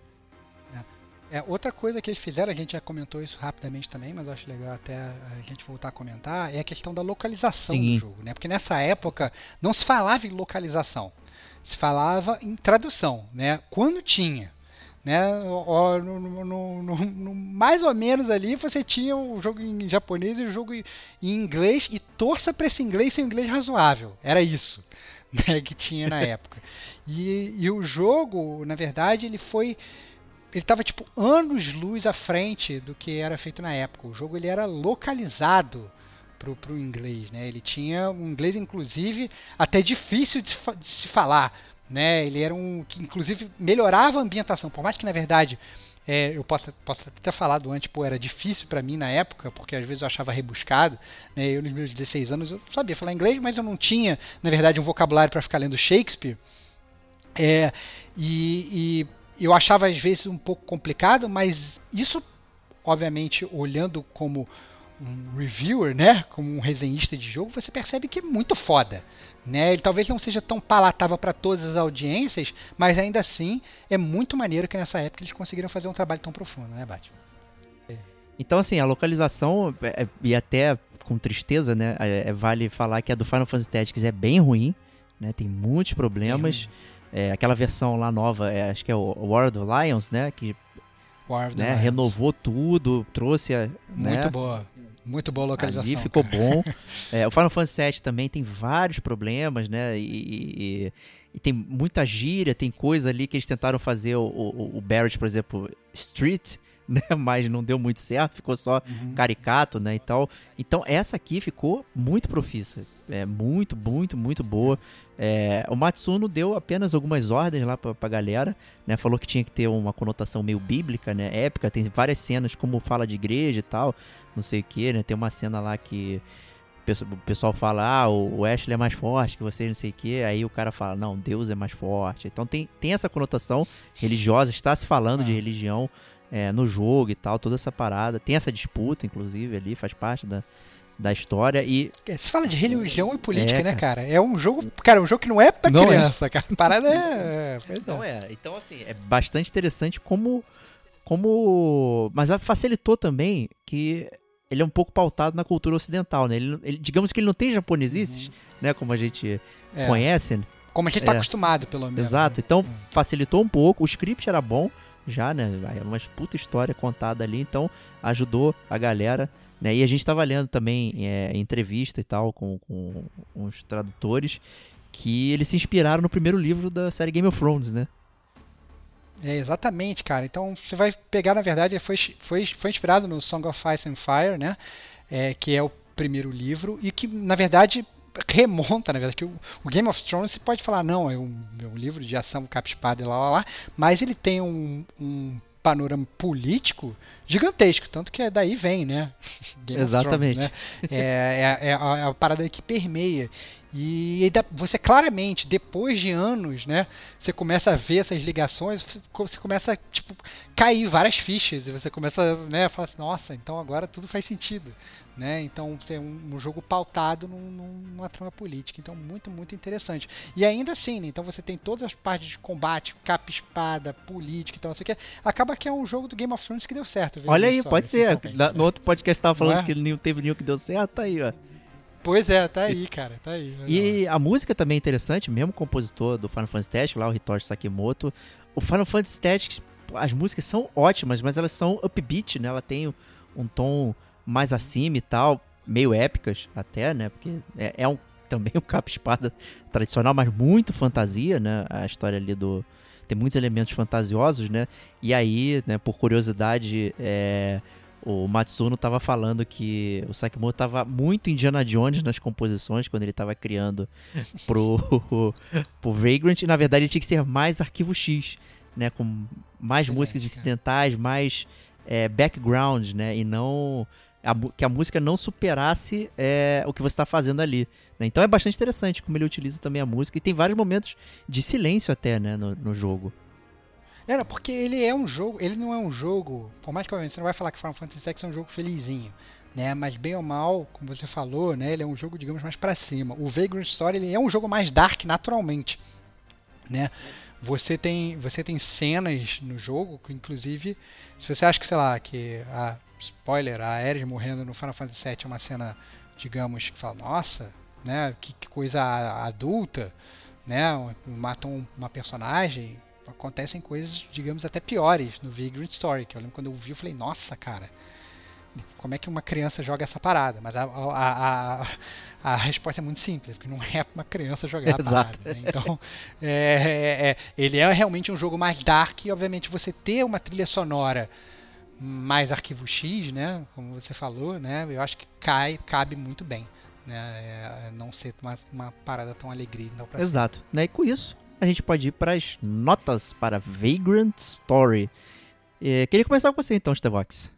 É, é, outra coisa que eles fizeram, a gente já comentou isso rapidamente também, mas eu acho legal até a gente voltar a comentar, é a questão da localização Sim. do jogo, né? Porque nessa época não se falava em localização, se falava em tradução, né? Quando tinha, né? No, no, no, mais ou menos ali você tinha o jogo em japonês e o jogo em inglês e torça para esse inglês ser um inglês razoável. Era isso né, que tinha na época. E, e, o jogo, na verdade, ele foi ele estava tipo anos luz à frente do que era feito na época. O jogo ele era localizado pro, pro inglês, né? Ele tinha um inglês inclusive até difícil de, de se falar né? Ele era um que inclusive melhorava a ambientação, por mais que na verdade é, eu possa, possa ter falado antes, pô, era difícil para mim na época, porque às vezes eu achava rebuscado, né? Eu nos meus 16 anos eu sabia falar inglês, mas eu não tinha, na verdade, um vocabulário para ficar lendo Shakespeare. É, e, e eu achava às vezes um pouco complicado, mas isso, obviamente, olhando como um reviewer, né, como um resenhista de jogo, você percebe que é muito foda, né? Ele talvez não seja tão palatável para todas as audiências, mas ainda assim é muito maneiro que nessa época eles conseguiram fazer um trabalho tão profundo, né, Batman? Então, assim, a localização, é, é, e até com tristeza, né? É, vale falar que a do Final Fantasy Tactics é bem ruim, né? Tem muitos problemas. É, aquela versão lá nova, é, acho que é o War of the Lions, né? Que né, renovou tudo, trouxe a. Muito né, boa. Muito boa localização. Ali ficou cara. bom. é, o Final Fantasy VII também tem vários problemas, né? E, e, e, tem muita gíria, tem coisa ali que eles tentaram fazer o, o, o Barrett, por exemplo, Street, né? Mas não deu muito certo, ficou só uhum. caricato, né? Então, então essa aqui ficou muito profissa. É muito, muito, muito boa. É, o Matsuno deu apenas algumas ordens lá pra, pra galera, né? Falou que tinha que ter uma conotação meio bíblica, né? Épica, tem várias cenas como fala de igreja e tal, não sei o que, né? Tem uma cena lá que o pessoal fala, ah, o Ashley é mais forte que vocês, não sei o que. Aí o cara fala, não, Deus é mais forte. Então tem, tem essa conotação religiosa, está se falando ah. de religião é, no jogo e tal, toda essa parada. Tem essa disputa, inclusive, ali, faz parte da, da história e... É, você fala de religião e política, é, né, cara? É um jogo, cara, um jogo que não é pra não é. criança, é. cara. A parada é... Não é. Então, assim, é bastante interessante como... como... Mas facilitou também que ele é um pouco pautado na cultura ocidental, né? Ele, ele digamos que ele não tem japonesices, uhum. né? Como a gente é. conhece. Como a gente tá é. acostumado, pelo menos. Exato. Né? Então, uhum. facilitou um pouco. O script era bom já, né? É uma puta história contada ali, então ajudou a galera, né? E a gente tava lendo também é, entrevista e tal com, com uns tradutores que eles se inspiraram no primeiro livro da série Game of Thrones, né? É, exatamente, cara. Então você vai pegar, na verdade, foi, foi, foi inspirado no Song of Ice and Fire, né? É, que é o primeiro livro e que, na verdade, remonta, na verdade, que o, o, Game of Thrones você pode falar, não, é um, é um livro de ação capa-espada e lá, lá, lá, mas ele tem um, um panorama político gigantesco, tanto que é daí vem, né? Game Exatamente. Thrones, né? É, é, é, a, é, a, parada que permeia. E você claramente, depois de anos, né, você começa a ver essas ligações, você começa a tipo, cair várias fichas, e você começa né, a falar assim, nossa, então agora tudo faz sentido. Né? Então é um, jogo pautado num, numa trama política. Então, muito, muito interessante. E ainda assim, né, então você tem todas as partes de combate, capa espada, política e tal, não sei o que. Acaba que é um jogo do Game of Thrones que deu certo. Olha aí, pode ser. no outro podcast estava falando é? que não teve nenhum que deu certo, tá aí, ó. Pois é, tá aí, cara, tá aí. E a música também é interessante, mesmo compositor do Final Fantasy Tactics, lá o Hitoshi Sakimoto. O Final Fantasy Tactics, as músicas são ótimas, mas elas são upbeat, né? Ela tem um tom mais acima e tal, meio épicas até, né? Porque é, é um, também um capa-espada tradicional, mas muito fantasia, né? A história ali do. Tem muitos elementos fantasiosos, né? E aí, né, por curiosidade, é, o Matsuno estava falando que o Sakimoto estava muito Indiana Jones nas composições quando ele estava criando pro, pro Vagrant. E, na verdade, ele tinha que ser mais arquivo X, né? Com mais Excelente, músicas incidentais, mais é, background, né? E não a, que a música não superasse é, o que você está fazendo ali. Né? Então é bastante interessante como ele utiliza também a música. E tem vários momentos de silêncio até né, no, no jogo. Era, porque ele é um jogo, ele não é um jogo, por mais que você não vai falar que Final Fantasy VI é um jogo felizinho, né? Mas bem ou mal, como você falou, né? Ele é um jogo, digamos, mais para cima. O Vagrant Story ele é um jogo mais dark naturalmente, né? Você tem, você tem cenas no jogo que, inclusive, se você acha que, sei lá, que a spoiler, a Ares morrendo no Final Fantasy VII é uma cena, digamos, que fala, nossa, né, que, que coisa adulta, né, matam uma personagem, acontecem coisas, digamos, até piores no Vagrant Story, que eu lembro quando eu vi, eu falei, nossa, cara, como é que uma criança joga essa parada? Mas a, a, a, a resposta é muito simples, porque não é uma criança jogar a parada. Né? Então, é, é, é, ele é realmente um jogo mais dark e, obviamente, você ter uma trilha sonora mais arquivo X, né, como você falou, né, eu acho que cai, cabe muito bem, né, é não ser uma, uma parada tão alegria. Exato, né, e com isso a gente pode ir para as notas para Vagrant Story. E, queria começar com você então, Stevox.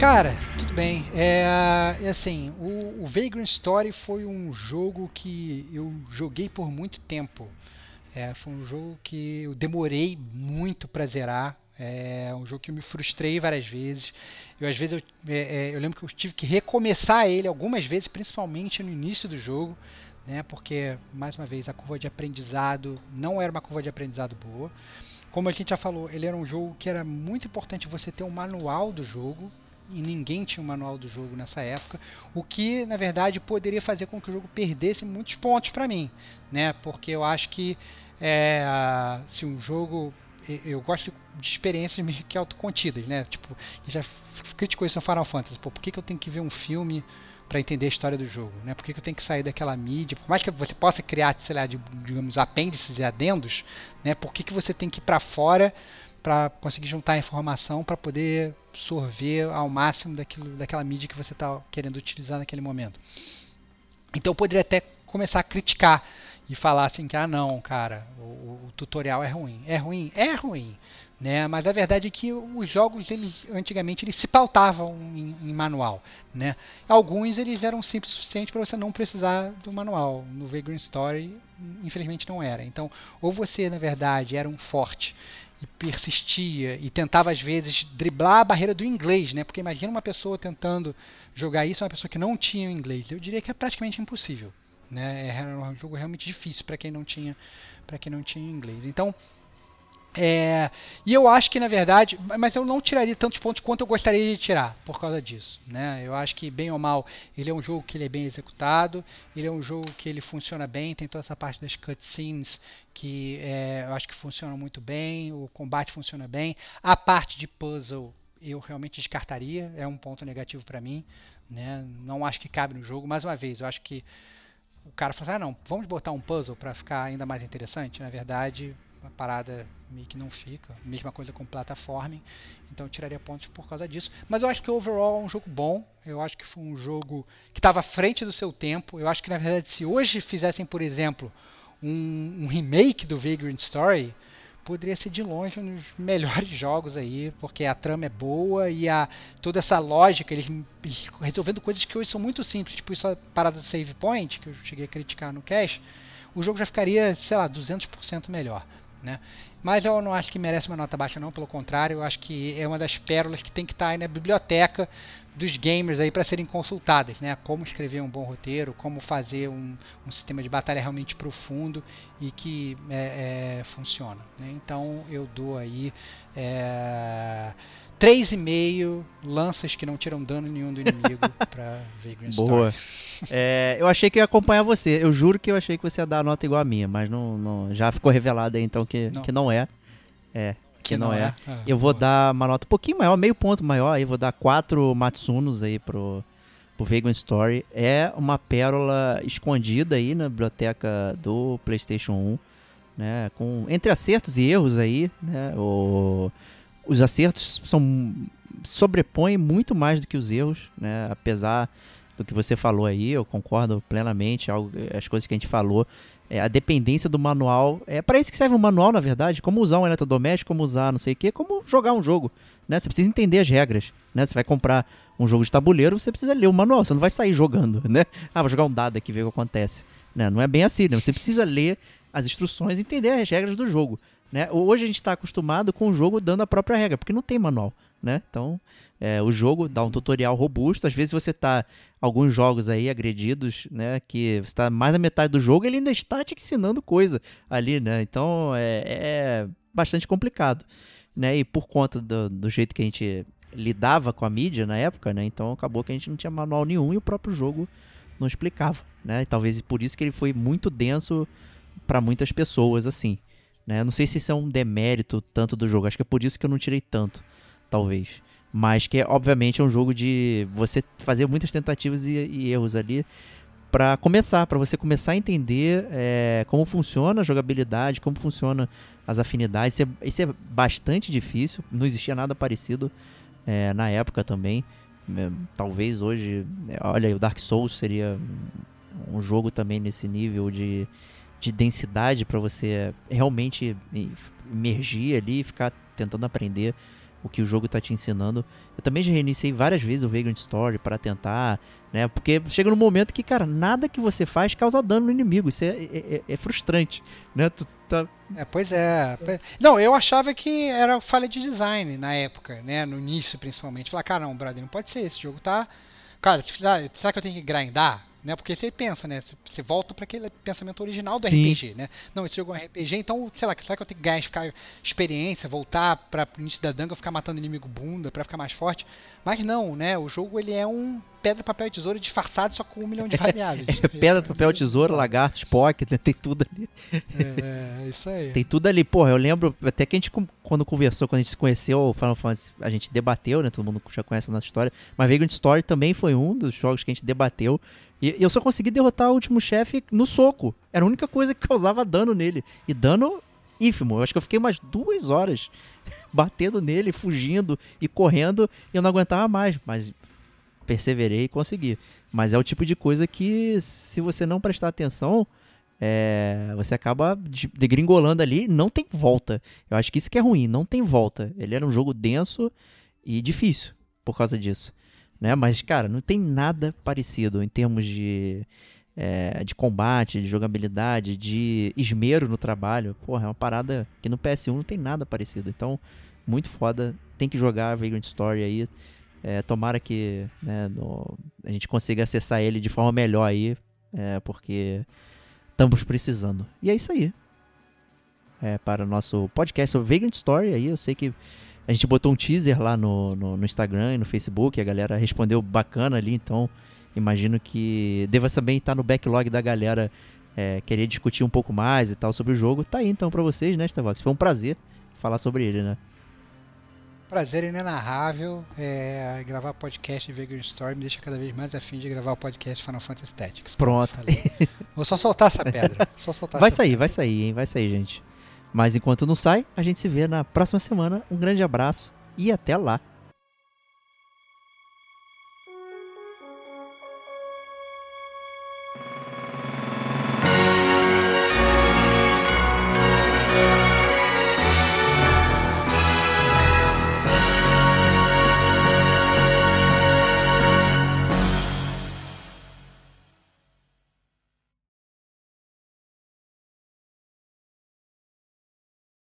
Cara, tudo bem. É, é assim, o, o Vagrant Story foi um jogo que eu joguei por muito tempo. É, foi um jogo que eu demorei muito para zerar. É um jogo que eu me frustrei várias vezes. Eu às vezes eu, é, é, eu lembro que eu tive que recomeçar ele algumas vezes, principalmente no início do jogo, né? Porque mais uma vez a curva de aprendizado não era uma curva de aprendizado boa. Como a gente já falou, ele era um jogo que era muito importante você ter um manual do jogo e ninguém tinha um manual do jogo nessa época, o que na verdade poderia fazer com que o jogo perdesse muitos pontos para mim, né? Porque eu acho que é, se um jogo eu gosto de experiências meio que autocontidas, né? Tipo, já criticou isso no Final Fantasy. Pô, por que, que eu tenho que ver um filme para entender a história do jogo, né? Por que, que eu tenho que sair daquela mídia? Por mais que você possa criar, sei lá, de, digamos, apêndices e adendos, né? Por que, que você tem que ir para fora para conseguir juntar informação para poder sorver ao máximo daquilo, daquela mídia que você está querendo utilizar naquele momento? Então eu poderia até começar a criticar e falar assim que ah não, cara, o, o, tutorial é ruim. É ruim? É ruim. Né? Mas a verdade é que os jogos eles antigamente eles se pautavam em, em manual, né? Alguns eles eram simples o suficiente para você não precisar do manual. No Vagrant Story, infelizmente não era. Então, ou você na verdade era um forte e persistia e tentava às vezes driblar a barreira do inglês, né? Porque imagina uma pessoa tentando jogar isso, uma pessoa que não tinha inglês. Eu diria que é praticamente impossível. Né? Era um jogo realmente difícil para quem não tinha para quem não tinha inglês. Então, é, e eu acho que na verdade, mas eu não tiraria tantos pontos quanto eu gostaria de tirar por causa disso, né? Eu acho que bem ou mal ele é um jogo que ele é bem executado, ele é um jogo que ele funciona bem, tem toda essa parte das cutscenes que é, eu acho que funcionam muito bem, o combate funciona bem, a parte de puzzle eu realmente descartaria, é um ponto negativo para mim, né? Não acho que cabe no jogo. Mais uma vez, eu acho que o cara fala assim, ah não, vamos botar um puzzle para ficar ainda mais interessante. Na verdade, a parada meio que não fica. Mesma coisa com platforming. Então eu tiraria pontos por causa disso. Mas eu acho que overall é um jogo bom. Eu acho que foi um jogo que estava à frente do seu tempo. Eu acho que na verdade se hoje fizessem, por exemplo, um, um remake do Vagrant Story, poderia ser de longe um dos melhores jogos aí, porque a trama é boa e a toda essa lógica, eles, eles resolvendo coisas que hoje são muito simples, tipo isso a parada do save point, que eu cheguei a criticar no cache, o jogo já ficaria, sei lá, 200% melhor. Né? Mas eu não acho que merece uma nota baixa, não, pelo contrário, eu acho que é uma das pérolas que tem que estar aí na biblioteca dos gamers aí para serem consultadas, né? Como escrever um bom roteiro, como fazer um, um sistema de batalha realmente profundo e que é, é, funciona. Né? Então eu dou aí é, 3,5 lanças que não tiram dano nenhum do inimigo pra Vagrant Boa. É, eu achei que ia acompanhar você. Eu juro que eu achei que você ia dar a nota igual a minha, mas não, não já ficou revelado aí então que não, que não é. É, que, que não, não, é. é. Eu vou dar uma nota um pouquinho maior, meio ponto maior, aí vou dar 4 Matsunos aí pro, pro Vagrant Story. É uma pérola escondida aí na biblioteca do PlayStation 1, né, com entre acertos e erros aí, né, o os acertos são sobrepõem muito mais do que os erros, né? Apesar do que você falou aí, eu concordo plenamente. Algo, as coisas que a gente falou, é, a dependência do manual é para isso que serve um manual, na verdade. Como usar um eletrodoméstico, como usar não sei o que, como jogar um jogo, né? Você precisa entender as regras, né? Você vai comprar um jogo de tabuleiro, você precisa ler o manual. Você não vai sair jogando, né? Ah, vou jogar um dado aqui ver o que acontece. Né? Não é bem assim, né? Você precisa ler as instruções e entender as regras do jogo. Né? Hoje a gente está acostumado com o jogo dando a própria regra, porque não tem manual. Né? Então, é, o jogo dá um tutorial robusto. Às vezes você está alguns jogos aí agredidos, né? Que você está mais da metade do jogo, ele ainda está te ensinando coisa ali, né? Então é, é bastante complicado, né? E por conta do, do, jeito que a gente lidava com a mídia na época, né? Então acabou que a gente não tinha manual nenhum e o próprio jogo não explicava, né? E talvez por isso que ele foi muito denso para muitas pessoas, assim. Né? Não sei se isso é um demérito tanto do jogo, acho que é por isso que eu não tirei tanto, talvez. Mas que, obviamente, é um jogo de você fazer muitas tentativas e, e erros ali para começar, para você começar a entender é, como funciona a jogabilidade, como funciona as afinidades. Isso é, isso é bastante difícil, não existia nada parecido é, na época também. É, talvez hoje, é, olha, o Dark Souls seria um jogo também nesse nível de de densidade para você realmente emergir ali e ficar tentando aprender o que o jogo tá te ensinando. Eu também já reiniciei várias vezes o Vagrant Story para tentar, né? Porque chega num momento que, cara, nada que você faz causa dano no inimigo. Isso é, é, é- é frustrante, né? Tu tá... É, pois é. Pois- Não, eu achava que era falha de design na época, né? No início, principalmente. Falar, cara, não, brother, não pode ser. Esse jogo tá. Cara, será que eu tenho que grindar? Né? Porque você pensa, né? Você, volta para aquele pensamento original do Sim. RPG, né? Não, esse jogo é um RPG, então, sei lá, será que eu tenho que ganhar ficar experiência, voltar para o início da dungeon, ficar matando inimigo bunda para ficar mais forte? Mas não, né? O jogo ele é um pedra, papel e tesoura disfarçado só com um milhão de variáveis. É pedra, papel, tesoura, lagarto, Spock, né? tem tudo ali. É, é isso aí. Tem tudo ali. Porra, eu lembro até que a gente, quando conversou, quando a gente se conheceu, Final Fantasy, a gente debateu, né? Todo mundo já conhece a nossa história. Mas Vagrant Story também foi um dos jogos que a gente debateu. E eu só consegui derrotar o último chefe no soco. Era a única coisa que causava dano nele. E dano ínfimo. Eu acho que eu fiquei umas duas horas batendo nele, fugindo e correndo. E eu não aguentava mais. Mas perseverei e consegui. Mas é o tipo de coisa que, se você não prestar atenção, é, você acaba de- degringolando ali, não tem volta. Eu acho que isso que é ruim, não tem volta. Ele era um jogo denso e difícil por causa disso, né? Mas cara, não tem nada parecido em termos de é, de combate, de jogabilidade, de esmero no trabalho. Porra, é uma parada que no PS1 não tem nada parecido. Então, muito foda. Tem que jogar Vagrant Story aí. É, tomara que né, no- a gente consiga acessar ele de forma melhor aí, é, porque estamos precisando. E é isso aí. É, para o nosso podcast sobre Vagrant Story aí, eu sei que a gente botou um teaser lá no, no, no Instagram e no Facebook, a galera respondeu bacana ali, então imagino que deva também estar no backlog da galera é, querer discutir um pouco mais e tal sobre o jogo. Tá aí então pra vocês, né, Starbucks? Foi um prazer falar sobre ele, né? Prazer inenarrável é, gravar podcast de Vagrant Story me deixa cada vez mais afim de gravar o podcast Final Fantasy Tactics. Pronto. Vou só soltar essa pedra. Só soltar Vai sair, vai sair, hein? Vai sair, gente. Mas enquanto não sai, a gente se vê na próxima semana. Um grande abraço e até lá.